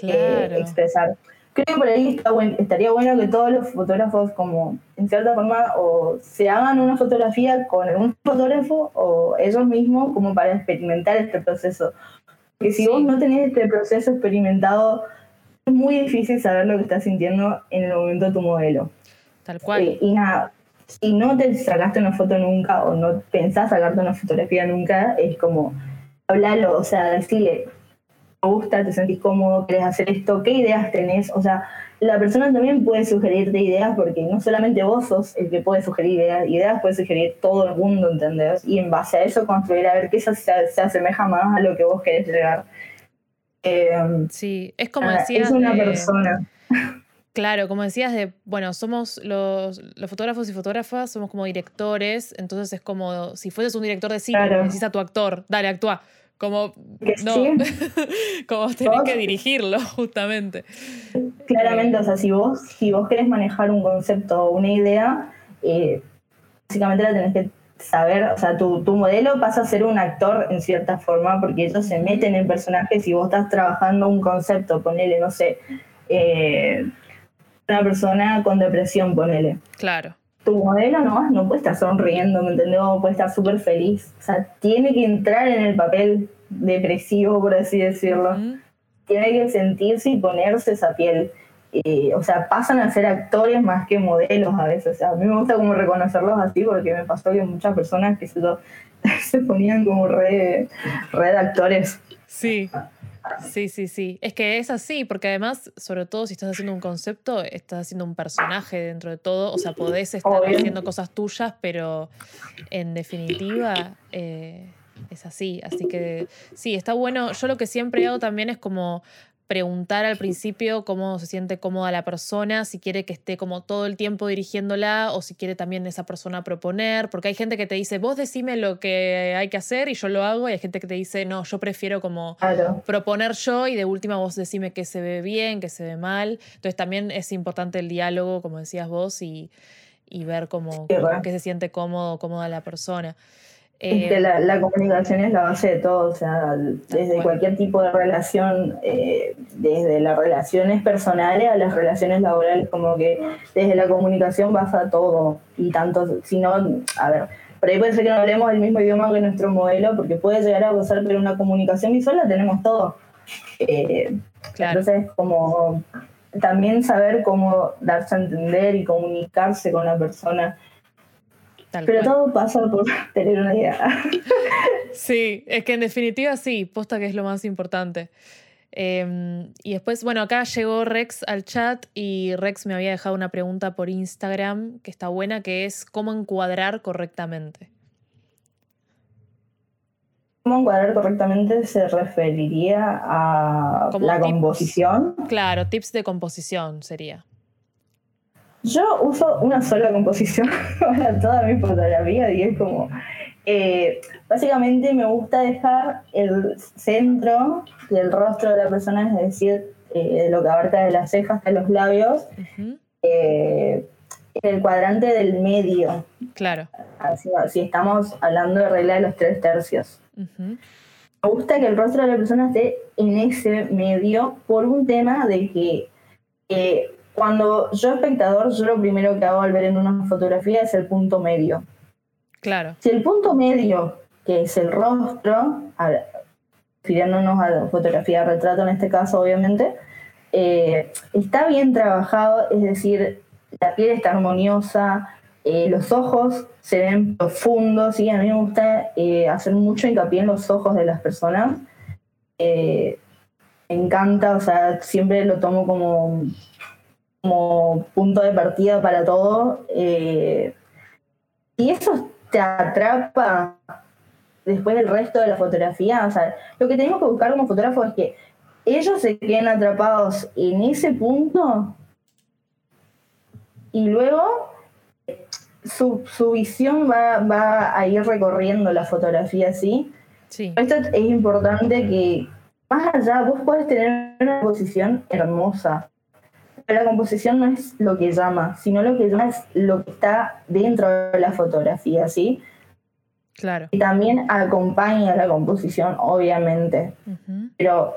eh, expresar? Creo que por ahí está buen- estaría bueno que todos los fotógrafos, como en cierta forma, o se hagan una fotografía con un fotógrafo o ellos mismos, como para experimentar este proceso. Porque si Sí. vos no tenés este proceso experimentado, es muy difícil saber lo que estás sintiendo en el momento de tu modelo. Tal cual. Eh, y nada, si no te sacaste una foto nunca o no pensás sacarte una fotografía nunca, es como hablalo, o sea, decirle, gusta, te sentís cómodo, querés hacer esto, qué ideas tenés, o sea, la persona también puede sugerirte ideas porque no solamente vos sos el que puede sugerir ideas, ideas puede sugerir todo el mundo, ¿entendés? Y en base a eso construir a ver qué se, se asemeja más a lo que vos querés llegar. Eh, Sí, es como decías. es una de- persona. Claro, como decías de, bueno, somos los, los fotógrafos y fotógrafas, somos como directores, entonces es como si fueses un director de cine, Claro. decís a tu actor, dale, actúa. Como, no, sí. (laughs) como tenés Vos- que dirigirlo, justamente. Claramente, o sea, si vos, si vos querés manejar un concepto o una idea, eh, básicamente la tenés que saber, o sea, tu, tu modelo pasa a ser un actor en cierta forma, porque ellos se meten en personajes y vos estás trabajando un concepto, ponele, no sé, eh, una persona con depresión, ponele. Claro, Tu modelo no, no puede estar sonriendo, ¿me entendés? O puede estar súper feliz. O sea, tiene que entrar en el papel depresivo, por así decirlo tiene que sentirse y ponerse esa piel. Eh, o sea, pasan a ser actores más que modelos a veces. O sea, a mí me gusta como reconocerlos así porque me pasó que muchas personas que se, lo- (laughs) se ponían como re, re de actores. Sí, sí, sí, sí. Es que es así, porque además, sobre todo si estás haciendo un concepto, estás haciendo un personaje dentro de todo. O sea, podés estar haciendo cosas tuyas, pero en definitiva eh, es así. Así que sí, está bueno. Yo lo que siempre hago también es como preguntar al principio cómo se siente cómoda la persona, si quiere que esté como todo el tiempo dirigiéndola o si quiere también esa persona proponer, porque hay gente que te dice, vos decime lo que hay que hacer y yo lo hago, y hay gente que te dice, no, yo prefiero como Claro. proponer yo y de última vos decime qué se ve bien, qué se ve mal. Entonces también es importante el diálogo, como decías vos, y, y ver cómo, Sí, cómo- qué se siente cómodo, cómoda la persona. Es que la, la comunicación es la base de todo, o sea, desde cual. cualquier tipo de relación, eh, desde las relaciones personales a las relaciones laborales, como que desde la comunicación pasa todo, y tanto, si no, a ver, por ahí puede ser que no hablemos el mismo idioma que nuestro modelo, porque puede llegar a pasar, pero una comunicación visual la tenemos todo. Eh, Claro. Entonces, como también saber cómo darse a entender y comunicarse con la persona Pero todo pasa por (laughs) tener una idea. sí, es que en definitiva sí, posta que es lo más importante. Em, y después, bueno, acá llegó Rex al chat y Rex me había dejado una pregunta por Instagram que está buena, que es cómo encuadrar correctamente. ¿Cómo encuadrar correctamente se referiría a la composición? Claro, tips de composición sería. Yo uso una sola composición (laughs) para toda mi fotografía y es como eh, básicamente me gusta dejar el centro del rostro de la persona, es decir, eh, lo que abarca de las cejas hasta los labios, eh, en el cuadrante del medio. Claro. si estamos hablando de regla de los tres tercios. Me gusta que el rostro de la persona esté en ese medio por un tema de que cuando yo espectador, yo lo primero que hago al ver en una fotografía es el punto medio. Claro. Si el punto medio, que es el rostro, refiriéndonos a la fotografía de retrato en este caso, obviamente, eh, está bien trabajado, es decir, la piel está armoniosa, eh, los ojos se ven profundos, y a mí me gusta eh, hacer mucho hincapié en los ojos de las personas. me encanta, o sea, siempre lo tomo como, como punto de partida para todo. y eso te atrapa después del resto de la fotografía. O sea, lo que tenemos que buscar como fotógrafo es que ellos se queden atrapados en ese punto y luego su, visión va, a ir recorriendo la fotografía ¿sí? sí. Esto es importante que más allá vos puedes tener una posición hermosa, la composición no es lo que llama, sino lo que llama es lo que está dentro de la fotografía, ¿sí? Claro. Y también acompaña la composición, obviamente. Pero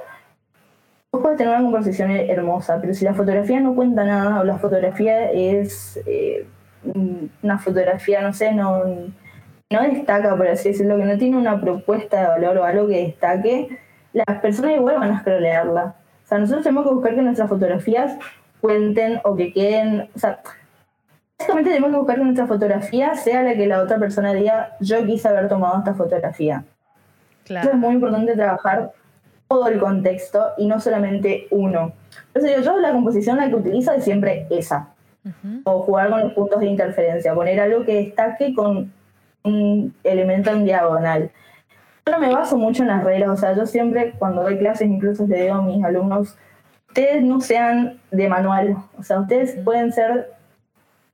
vos podés tener una composición hermosa, pero si la fotografía no cuenta nada, o la fotografía es eh, una fotografía, no sé, no, no destaca, por así decirlo, que no tiene una propuesta de valor o algo que destaque, las personas igual van a scrollearla. O sea, nosotros tenemos que buscar que nuestras fotografías cuenten o que queden, o sea, básicamente tenemos que buscar que nuestra fotografía sea la que la otra persona diga, yo quise haber tomado esta fotografía. Claro. es muy importante trabajar todo el contexto y no solamente uno. Entonces yo la composición la que utilizo es siempre esa. O jugar con los puntos de interferencia, poner algo que destaque con un elemento en diagonal. Yo no me baso mucho en las reglas, o sea, yo siempre cuando doy clases incluso le digo a mis alumnos, ustedes no sean de manual, o sea, ustedes pueden ser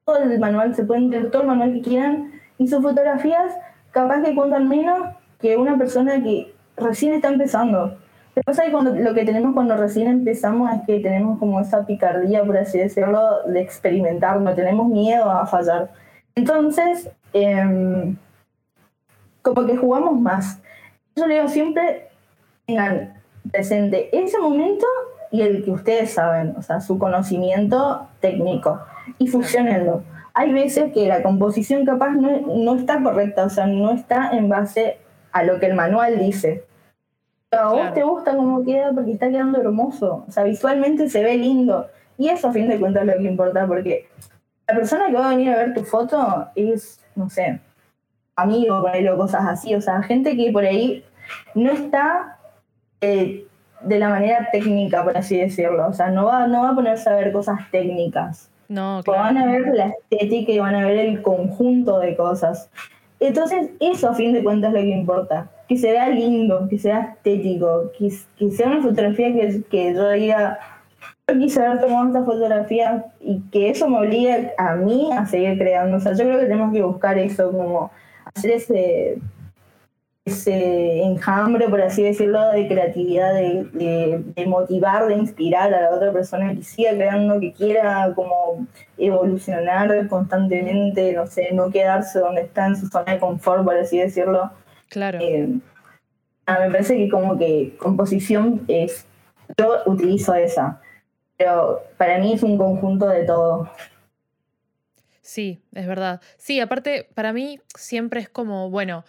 todo el manual, se pueden tener todo el manual que quieran y sus fotografías capaz que cuentan menos que una persona que recién está empezando. Lo que pasa es que cuando, lo que tenemos cuando recién empezamos es que tenemos como esa picardía, por así decirlo, de experimentar, no tenemos miedo a fallar. Entonces, em, como que jugamos más. Yo le digo siempre, tengan presente ese momento y el que ustedes saben, o sea, su conocimiento técnico y fusionenlo. Hay veces que la composición capaz no, no, está correcta, o sea, no está en base a lo que el manual dice. Pero a vos te gusta cómo queda porque está quedando hermoso, o sea, visualmente se ve lindo. Y eso a fin de cuentas es lo que importa, porque la persona que va a venir a ver tu foto es, no sé, amigo, o cosas así, o sea, gente que por ahí no está eh, de la manera técnica, por así decirlo. O sea, no va, no va a ponerse a ver cosas técnicas. No, claro. Van a ver la estética y van a ver el conjunto de cosas. Entonces, eso a fin de cuentas es lo que importa. Que se vea lindo, que sea estético, que, que sea una fotografía que, que yo diga, yo quise haber tomado esta fotografía y que eso me obligue a mí a seguir creando. O sea, yo creo que tenemos que buscar eso, como hacer ese ese enjambre, por así decirlo, de creatividad, de, motivar, de inspirar a la otra persona que siga creando, que quiera como evolucionar constantemente, no sé, no quedarse donde está en su zona de confort, por así decirlo. Claro. Eh, me parece que como que composición es, yo utilizo esa, pero para mí es un conjunto de todo. Sí, es verdad. Sí, aparte, para mí siempre es como, bueno,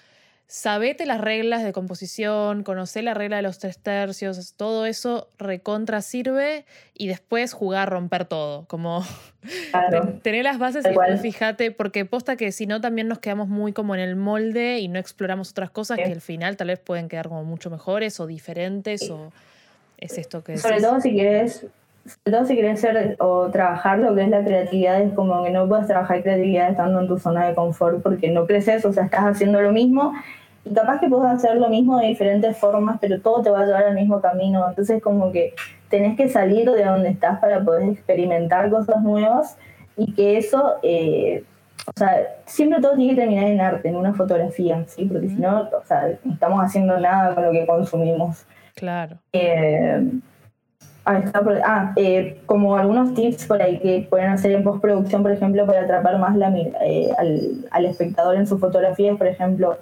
sabete las reglas de composición, conoce la regla de los tres tercios, todo eso recontra sirve y después jugar a romper todo, como tener las bases y después fíjate, porque posta que si no también nos quedamos muy como en el molde y no exploramos otras cosas que al final tal vez pueden quedar como mucho mejores o diferentes o es esto que... Sobre todo si quieres sobre todo si quieres ser o trabajar lo que es la creatividad, es como que no puedes trabajar creatividad estando en tu zona de confort porque no creces, o sea, estás haciendo lo mismo y capaz que puedes hacer lo mismo de diferentes formas, pero todo te va a llevar al mismo camino. Entonces como que tenés que salir de donde estás para poder experimentar cosas nuevas y que eso, eh, o sea, siempre todo tiene que terminar en arte, en una fotografía, ¿sí? Porque si no, o sea, no estamos haciendo nada con lo que consumimos. Claro. Eh, ah, eh, como algunos tips por ahí que pueden hacer en postproducción, por ejemplo, para atrapar más la, al, al espectador en sus fotografías, por ejemplo,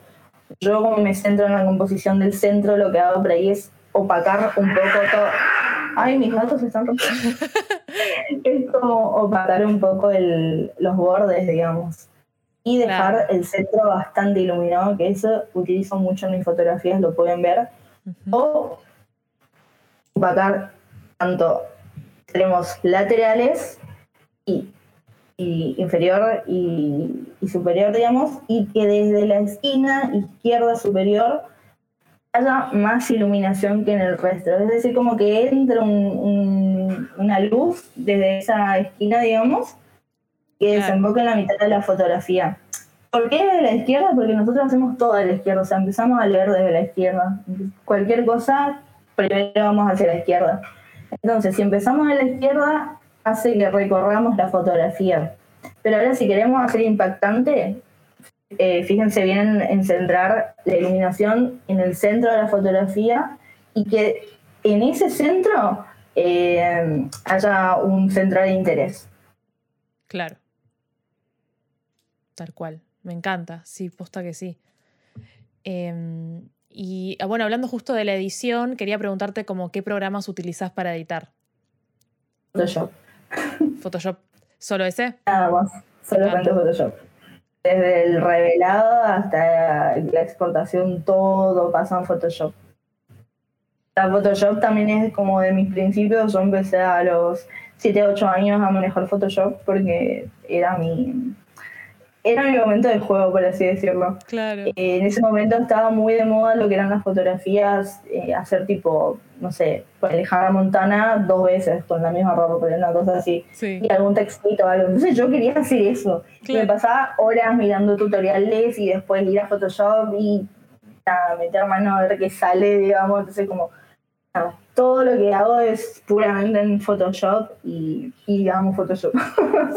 yo como me centro en la composición del centro, lo que hago por ahí es opacar un poco todo. Ay, mis gatos se están rompiendo. (laughs) es como opacar un poco el, los bordes, digamos. Y dejar el centro bastante iluminado, que eso utilizo mucho en mis fotografías, lo pueden ver. O opacar tanto extremos laterales y inferior y, superior, digamos, y que desde la esquina izquierda superior haya más iluminación que en el resto. Es decir, como que entra una luz desde esa esquina, digamos, que desemboca en la mitad de la fotografía. ¿Por qué desde la izquierda? Porque nosotros hacemos todo a la izquierda, o sea, empezamos a leer desde la izquierda. Cualquier cosa, primero vamos hacia la izquierda. Entonces, si empezamos a la izquierda, hace que recorramos la fotografía. Pero ahora si queremos hacer impactante, eh, fíjense bien en, centrar la iluminación en el centro de la fotografía y que en ese centro eh, haya un centro de interés. Claro. Tal cual. Me encanta. Sí, posta que sí. Em, y ah, bueno, hablando justo de la edición, quería preguntarte como qué programas utilizas para editar. Photoshop. Photoshop, ¿solo ese? Nada más, solamente Photoshop. Desde el revelado hasta la exportación, todo pasa en Photoshop. La Photoshop también es como de mis principios. Yo empecé a los 7, 8 años a manejar Photoshop porque era mi, era mi momento de juego, por así decirlo. Claro. Eh, en ese momento estaba muy de moda lo que eran las fotografías, eh, hacer tipo, no sé, pues Hannah Montana dos veces con la misma ropa, por una cosa así. Y algún textito o algo. Entonces yo quería hacer eso. me pasaba horas mirando tutoriales y después ir a Photoshop y meter mano a ver qué sale, digamos. Entonces como, todo lo que hago es puramente en Photoshop y, y digamos Photoshop.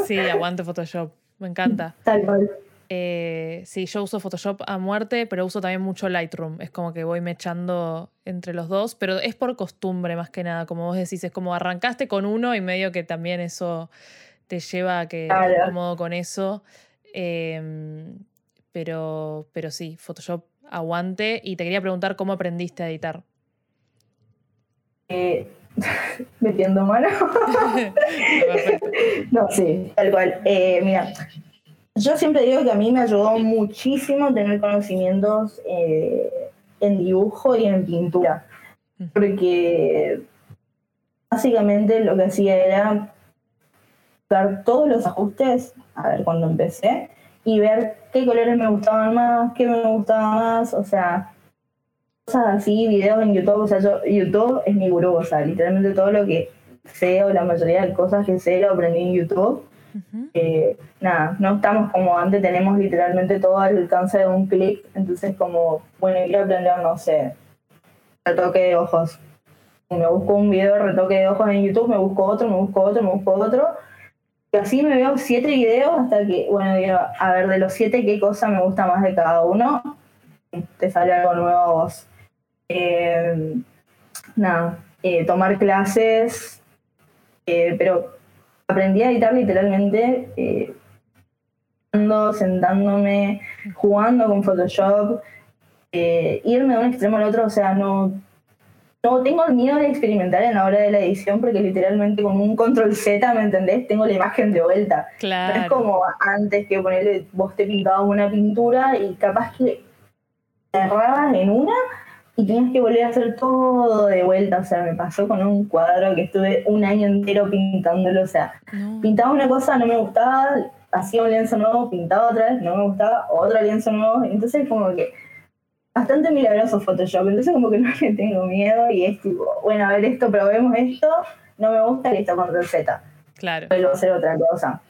Sí, aguante Photoshop. Me encanta. Tal cual. Eh, sí, yo uso Photoshop a muerte, pero uso también mucho Lightroom. Es como que voy mechando entre los dos, pero es por costumbre más que nada. Como vos decís, es como arrancaste con uno y medio que también eso te lleva a que claro. cómodo con eso. Em, pero, pero sí, Photoshop aguante. Y te quería preguntar cómo aprendiste a editar. Eh, (laughs) metiendo mano. (laughs) no, sí, tal cual. Eh, mira, yo siempre digo que a mí me ayudó muchísimo tener conocimientos eh, en dibujo y en pintura, porque básicamente lo que hacía era dar todos los ajustes, a ver, cuando empecé, y ver qué colores me gustaban más, qué me gustaba más, o sea, cosas así, videos en YouTube, o sea, yo, YouTube es mi gurú, o sea, literalmente todo lo que sé o la mayoría de cosas que sé lo aprendí en YouTube. Eh, nada, no estamos como antes, tenemos literalmente todo al alcance de un clic, entonces como, bueno, quiero aprender, no sé, retoque de ojos. Me busco un video de retoque de ojos en YouTube, me busco otro, me busco otro, me busco otro. Y así me veo siete videos hasta que, bueno, digo, a ver, de los siete, qué cosa me gusta más de cada uno. Te sale algo nuevo a vos. Eh, nada, eh, tomar clases, eh, pero aprendí a editar literalmente sentándome, jugando con Photoshop, irme de un extremo al otro, o sea, no, no tengo miedo de experimentar en la hora de la edición porque literalmente con un control Z, ¿me entendés? Tengo la imagen de vuelta. Claro. es como antes que ponerle, vos te pintabas una pintura y capaz que cerrabas en una y tenías que volver a hacer todo de vuelta. O sea, me pasó con un cuadro que estuve un año entero pintándolo. O sea, pintaba una cosa, no me gustaba, hacía un lienzo nuevo, pintaba otra vez, no me gustaba, otro lienzo nuevo. Entonces, como que bastante milagroso Photoshop. Entonces, como que (laughs) no le tengo miedo y es tipo, bueno, a ver esto, probemos esto, no me gusta, listo, control Z. Claro. Vuelvo a hacer otra cosa.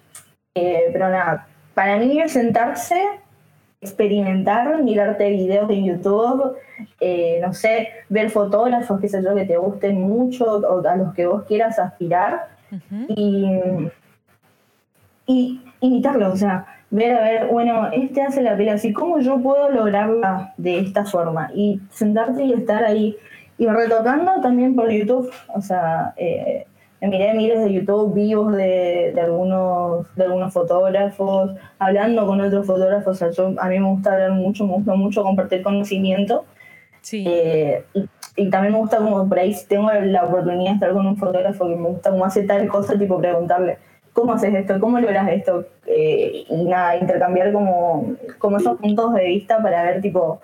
Eh, pero nada, para mí sentarse experimentar, mirarte videos en YouTube, eh, no sé, ver fotógrafos, qué sé yo, que te gusten mucho o a los que vos quieras aspirar y, y imitarlos, o sea, ver a ver, bueno, este hace la pila así, ¿cómo yo puedo lograrla de esta forma? Y sentarte y estar ahí y retocando también por YouTube, o sea, eh, miré miles de YouTube vivos de, algunos, de algunos fotógrafos, hablando con otros fotógrafos. a mí me gusta hablar mucho, me gusta mucho compartir conocimiento. Sí. Eh, y, también me gusta como por ahí si tengo la oportunidad de estar con un fotógrafo que me gusta como hace tal cosa, tipo preguntarle, ¿cómo haces esto? ¿Cómo logras esto? Eh, y nada, intercambiar como, como esos puntos de vista para ver tipo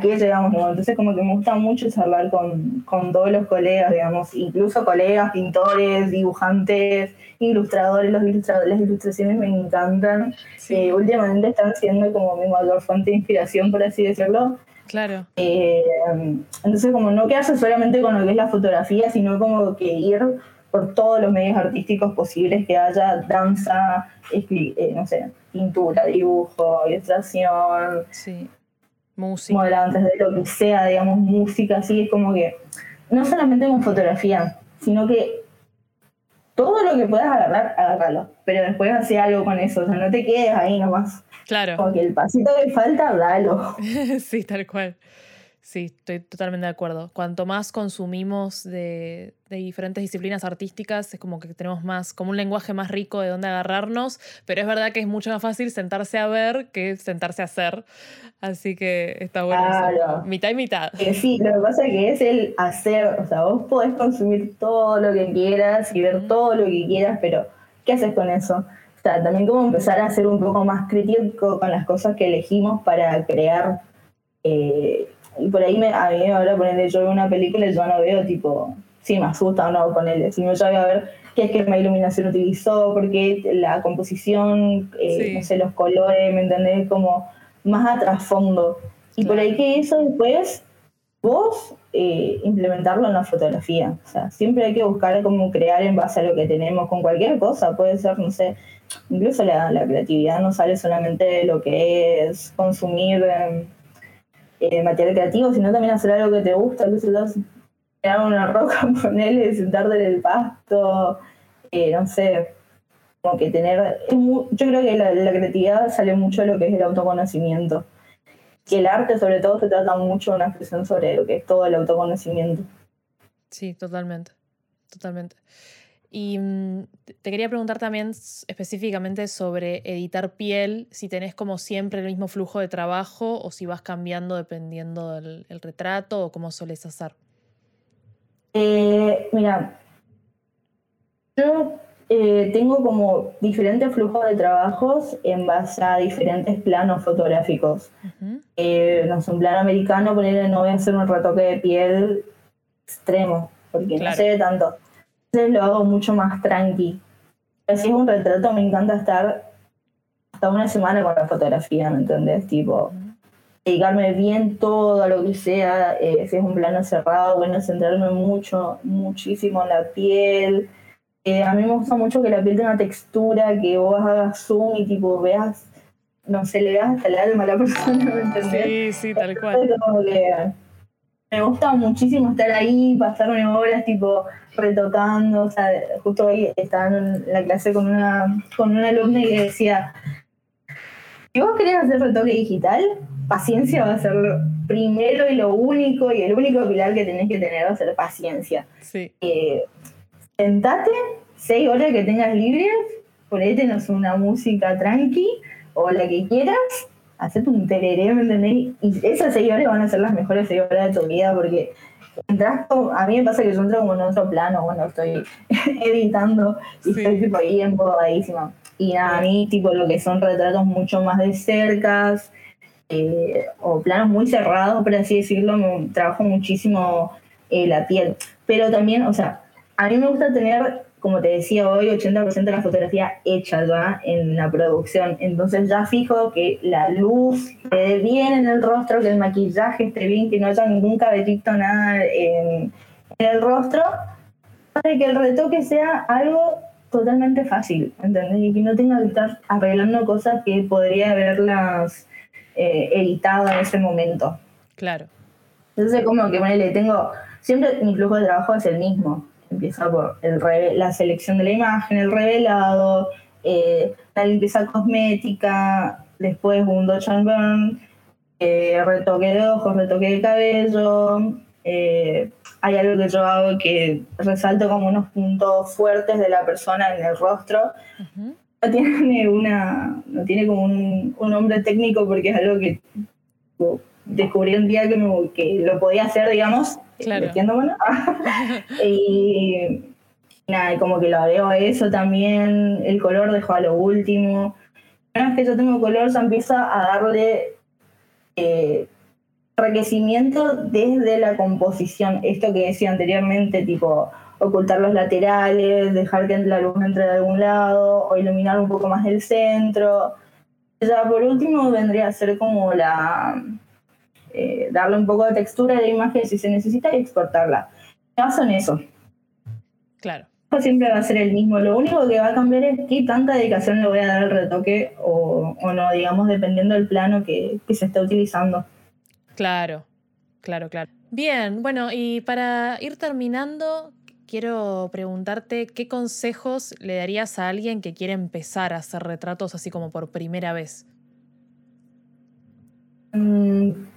qué llegamos, Entonces como que me gusta mucho charlar con, con, todos los colegas, digamos, incluso colegas, pintores, dibujantes, ilustradores, los ilustradores, las ilustraciones me encantan. Eh, últimamente están siendo como mi mayor fuente de inspiración, por así decirlo. Claro. Eh, entonces como no quedarse solamente con lo que es la fotografía, sino como que ir por todos los medios artísticos posibles que haya, danza, eh, no sé, pintura, dibujo, ilustración. Sí música. antes de lo que sea, digamos, música, así es como que, no solamente con fotografía, sino que todo lo que puedas agarrar, agárralo, pero después hace algo con eso, o sea, no te quedes ahí nomás. Claro. Como que el pasito que falta, dalo. (laughs) sí, tal cual. Sí, estoy totalmente de acuerdo. Cuanto más consumimos de, diferentes disciplinas artísticas, es como que tenemos más, como un lenguaje más rico de dónde agarrarnos, pero es verdad que es mucho más fácil sentarse a ver que sentarse a hacer. Así que está bueno. Claro. Mitad y mitad. sí, lo que pasa es que es el hacer, o sea, vos podés consumir todo lo que quieras y ver todo lo que quieras, pero ¿qué haces con eso? O sea, también como empezar a ser un poco más crítico con las cosas que elegimos para crear. Eh, por ahí me, a mí ahora ponerle yo veo una película y yo no veo tipo, si me asusta o no ponerle, sino yo voy a ver qué es que la iluminación utilizó, porque la composición, eh, no sé, los colores, ¿me entendés? Como más a trasfondo. Y por ahí que eso después vos eh, implementarlo en la fotografía. O sea, siempre hay que buscar cómo crear en base a lo que tenemos, con cualquier cosa, puede ser, no sé, incluso la, la creatividad no sale solamente de lo que es consumir. Em, eh, material creativo, sino también hacer algo que te gusta, que se una roca, ponerle, sentarte en el pasto, eh, no sé, como que tener, yo creo que la, creatividad sale mucho de lo que es el autoconocimiento. Que el arte sobre todo se trata mucho de una expresión sobre lo que es todo el autoconocimiento. Sí, totalmente, totalmente. Y mm, te quería preguntar también específicamente sobre editar piel, si tenés como siempre el mismo flujo de trabajo o si vas cambiando dependiendo del retrato o cómo sueles hacer. Eh, mira, yo eh, tengo como diferentes flujos de trabajos en base a diferentes planos fotográficos. Eh, no sé, un plano americano, ponerle no voy a hacer un retoque de piel extremo, porque no se ve tanto lo hago mucho más tranqui. Si es un retrato, me encanta estar hasta una semana con la fotografía, ¿me entendés? Tipo, dedicarme bien todo a lo que sea, eh, si es un plano cerrado, bueno, centrarme mucho, muchísimo en la piel. Eh, a mí me gusta mucho que la piel tenga textura, que vos hagas zoom y tipo veas, no sé, le veas hasta el alma a la (laughs) persona, ¿me entendés? Sí, sí, tal cual me gusta muchísimo estar ahí, pasarme horas tipo retocando, o sea, justo hoy estaba en la clase con una, con una alumna y le decía, si vos querés hacer retoque digital, paciencia va a ser lo primero y lo único y el único pilar que tenés que tener va a ser paciencia. Sí. Eh, sentate, seis horas que tengas libres, ponete una música tranqui o la que quieras hacerte un teleré, ¿me entendés? Y esas seis horas van a ser las mejores seis horas de tu vida porque entras a mí me pasa que yo entro como en otro plano, bueno, estoy (laughs) editando y estoy tipo ahí embobadísima. Y nada, a mí tipo lo que son retratos mucho más de cercas, eh, o planos muy cerrados, por así decirlo, me- trabajo muchísimo eh, la piel. Pero también, o sea, a mí me gusta tener, como te decía hoy, 80% de la fotografía hecha ya en la producción. Entonces ya fijo que la luz quede bien en el rostro, que el maquillaje esté bien, que no haya ningún cabellito, nada en, en el rostro, para que el retoque sea algo totalmente fácil, ¿entendés? Y que no tenga que estar arreglando cosas que podría haberlas eh, editado en ese momento. Claro. Entonces, como que ponele, tengo. Siempre mi flujo de trabajo es el mismo. Empieza por el la selección de la imagen, el revelado, eh, la limpieza cosmética, después un dodge and burn, eh, retoque de ojos, retoque de cabello. eh, hay algo que yo hago que resalto como unos puntos fuertes de la persona en el rostro. No tiene una. No tiene como un, un nombre técnico porque es algo que descubrí un día que, me- que lo podía hacer, digamos, Claro. metiéndomelo. (laughs) y nada, y como que lo agrego a eso también, el color dejo a lo último. Una vez que yo tengo color, ya empieza a darle eh, enriquecimiento desde la composición. Esto que decía anteriormente, tipo ocultar los laterales, dejar que la luz entre de algún lado, o iluminar un poco más el centro. Ya por último vendría a ser como la eh, darle un poco de textura a la imagen si se necesita y exportarla. Me baso en eso. Claro. Siempre va a ser el mismo. Lo único que va a cambiar es qué tanta dedicación le voy a dar al retoque o, o no, digamos, dependiendo del plano que, que se esté utilizando. Claro, claro, claro. Bien, bueno, y para ir terminando, quiero preguntarte qué consejos le darías a alguien que quiere empezar a hacer retratos así como por primera vez. Mm.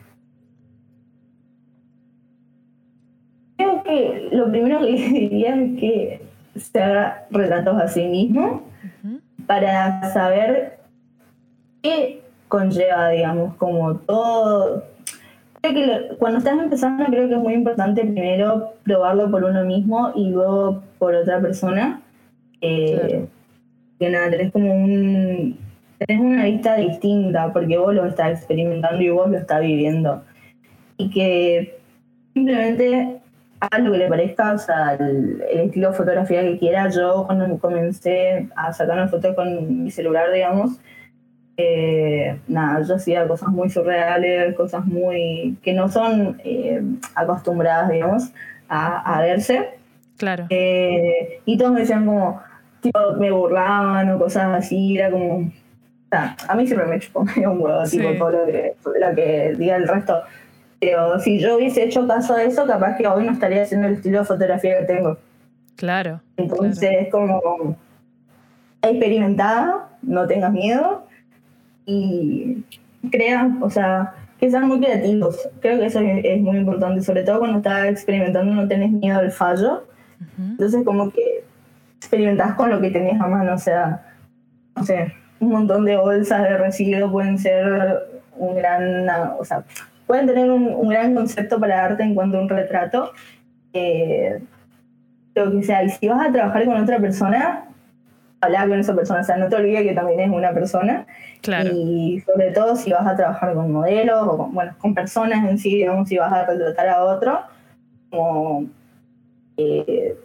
Que lo primero que (laughs) le diría es que se haga retratos a sí mismo para saber qué conlleva, digamos, como todo. Creo que lo- cuando estás empezando, creo que es muy importante primero probarlo por uno mismo y luego por otra persona. Eh, Claro. Que nada, tenés como un. Tenés una vista distinta porque vos lo estás experimentando y vos lo estás viviendo. Y que simplemente lo que le parezca, o sea, el, el estilo de fotografía que quiera. Yo cuando comencé a sacar una foto con mi celular, digamos, eh, nada, yo hacía cosas muy surreales, cosas muy que no son eh, acostumbradas, digamos, a, a verse. Claro, Eh, y todos me decían como, tipo, me burlaban o cosas así, era como... o sea, a mí siempre me chupó (laughs) medio un huevo, tipo, Sí. todo lo que, lo que diga el resto. Pero si yo hubiese hecho caso a eso, capaz que hoy no estaría haciendo el estilo de fotografía que tengo. claro. Entonces, como experimentada, no tengas miedo y crea, o sea, que sean muy creativos. Creo que eso es, muy importante, sobre todo cuando estás experimentando no tenés miedo al fallo. Entonces, como que experimentás con lo que tenés a mano, o sea, no sé, un montón de bolsas de residuos pueden ser un gran, o sea, pueden tener un, un gran concepto para darte en cuanto a un retrato. Eh, lo que sea, y si vas a trabajar con otra persona, hablar con esa persona, o sea, no te olvides que también es una persona. Claro, Y sobre todo si vas a trabajar con modelos o con, bueno, con personas en sí, digamos, si vas a retratar a otro, como eh,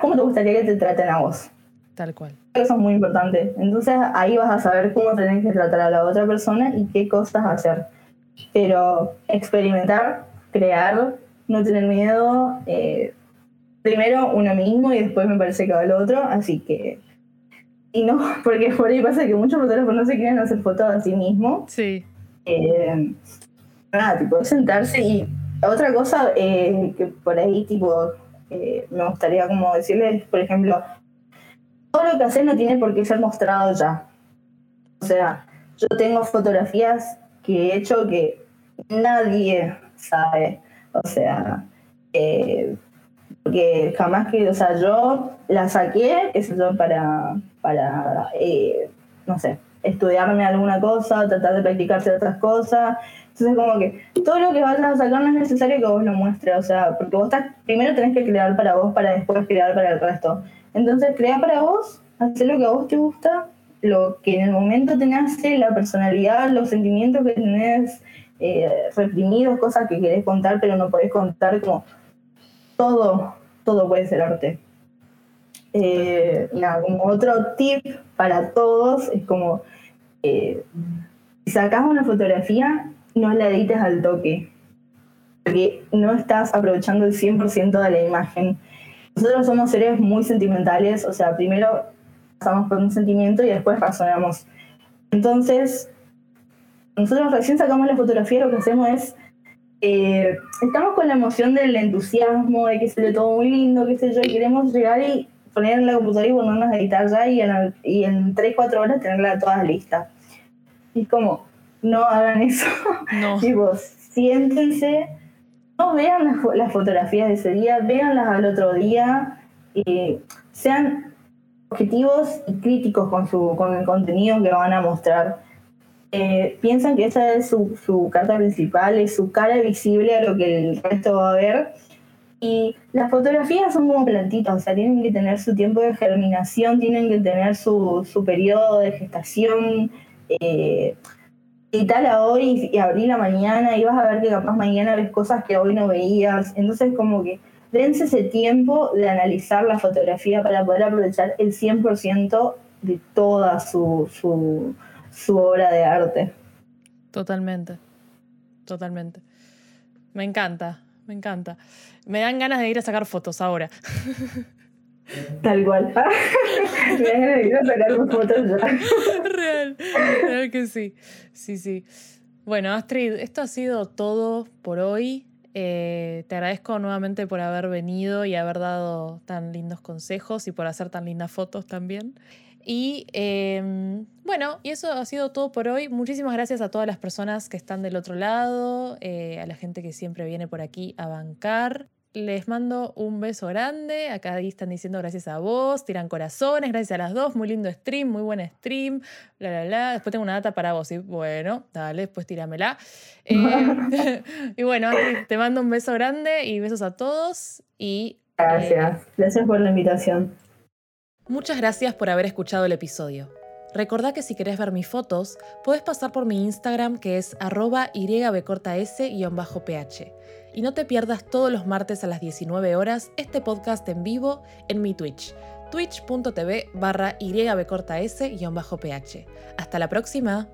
cómo te gustaría que te traten a vos. tal cual. Eso es muy importante. Entonces ahí vas a saber cómo tenés que tratar a la otra persona y qué cosas hacer. Pero experimentar, crear, no tener miedo, eh, primero uno mismo y después me parece que va el otro, así que... Y no, (laughs) porque por ahí pasa que muchos fotógrafos no se quieren hacer fotos a sí mismos. Sí, Eh, nada, tipo, sentarse y otra cosa eh, que por ahí, tipo, eh, me gustaría como decirles, por ejemplo, todo lo que haces no tiene por qué ser mostrado ya. O sea, yo tengo fotografías que he hecho que nadie sabe. O sea, eh, porque jamás que, o sea, yo la saqué, qué yo, para, para eh, no sé, estudiarme alguna cosa, tratar de practicar ciertas cosas. Entonces, como que todo lo que vayas a sacar no es necesario que vos lo muestres, o sea, porque vos estás, primero tenés que crear para vos para después crear para el resto. Entonces, crea para vos, haz lo que a vos te gusta, lo que en el momento te la personalidad, los sentimientos que tenés eh, reprimidos, cosas que querés contar pero no podés contar, como todo, todo puede ser arte. Eh, nada, como otro tip para todos es como, eh, si sacas una fotografía, no la edites al toque, porque no estás aprovechando el 100% de la imagen. Nosotros somos seres muy sentimentales, o sea, primero pasamos por un sentimiento y después razonamos. Entonces, nosotros recién sacamos la fotografía, lo que hacemos es, eh, estamos con la emoción del entusiasmo, de que se ve todo muy lindo, qué sé yo, y queremos llegar y poner en la computadora y ponernos a editar ya y en, y en 3, 4 horas tenerla toda lista. Y como, no hagan eso. No. (laughs) tipo, siéntense, no vean las, fotografías de ese día, véanlas al otro día, y sean objetivos y críticos con, su, con el contenido que van a mostrar. Eh, piensan que esa es su, su, carta principal, es su cara visible a lo que el resto va a ver. Y las fotografías son como plantitas, o sea, tienen que tener su tiempo de germinación, tienen que tener su, su periodo de gestación. Eh, y tal a hoy y abrí mañana y vas a ver que capaz mañana ves cosas que hoy no veías. Entonces como que dense ese tiempo de analizar la fotografía para poder aprovechar el 100% de toda su, su, su obra de arte. Totalmente, totalmente. Me encanta, me encanta. Me dan ganas de ir a sacar fotos ahora. (laughs) Tal cual. (laughs) Me dan ganas de ir a sacar fotos ya. Real, real que sí. Sí, sí. Bueno, Astrid, esto ha sido todo por hoy. Eh, te agradezco nuevamente por haber venido y haber dado tan lindos consejos y por hacer tan lindas fotos también. Y em, bueno, y eso ha sido todo por hoy. Muchísimas gracias a todas las personas que están del otro lado, eh, a la gente que siempre viene por aquí a bancar. Les mando un beso grande. Acá están diciendo gracias a vos, tiran corazones, gracias a las dos. Muy lindo stream, muy buen stream. Bla, bla, bla. Después tengo una data para vos. Y bueno, dale, después tíramela. (laughs) Eh, (laughs) y bueno, te mando un beso grande y besos a todos. Y, gracias. Eh, gracias por la invitación. Muchas gracias por haber escuchado el episodio. Recordá que si querés ver mis fotos, puedes pasar por mi Instagram que es arroba ybcortas-ph y no te pierdas todos los martes a las 19 horas este podcast en vivo en mi Twitch, twitch.tv barra ybcortas-ph. Hasta la próxima.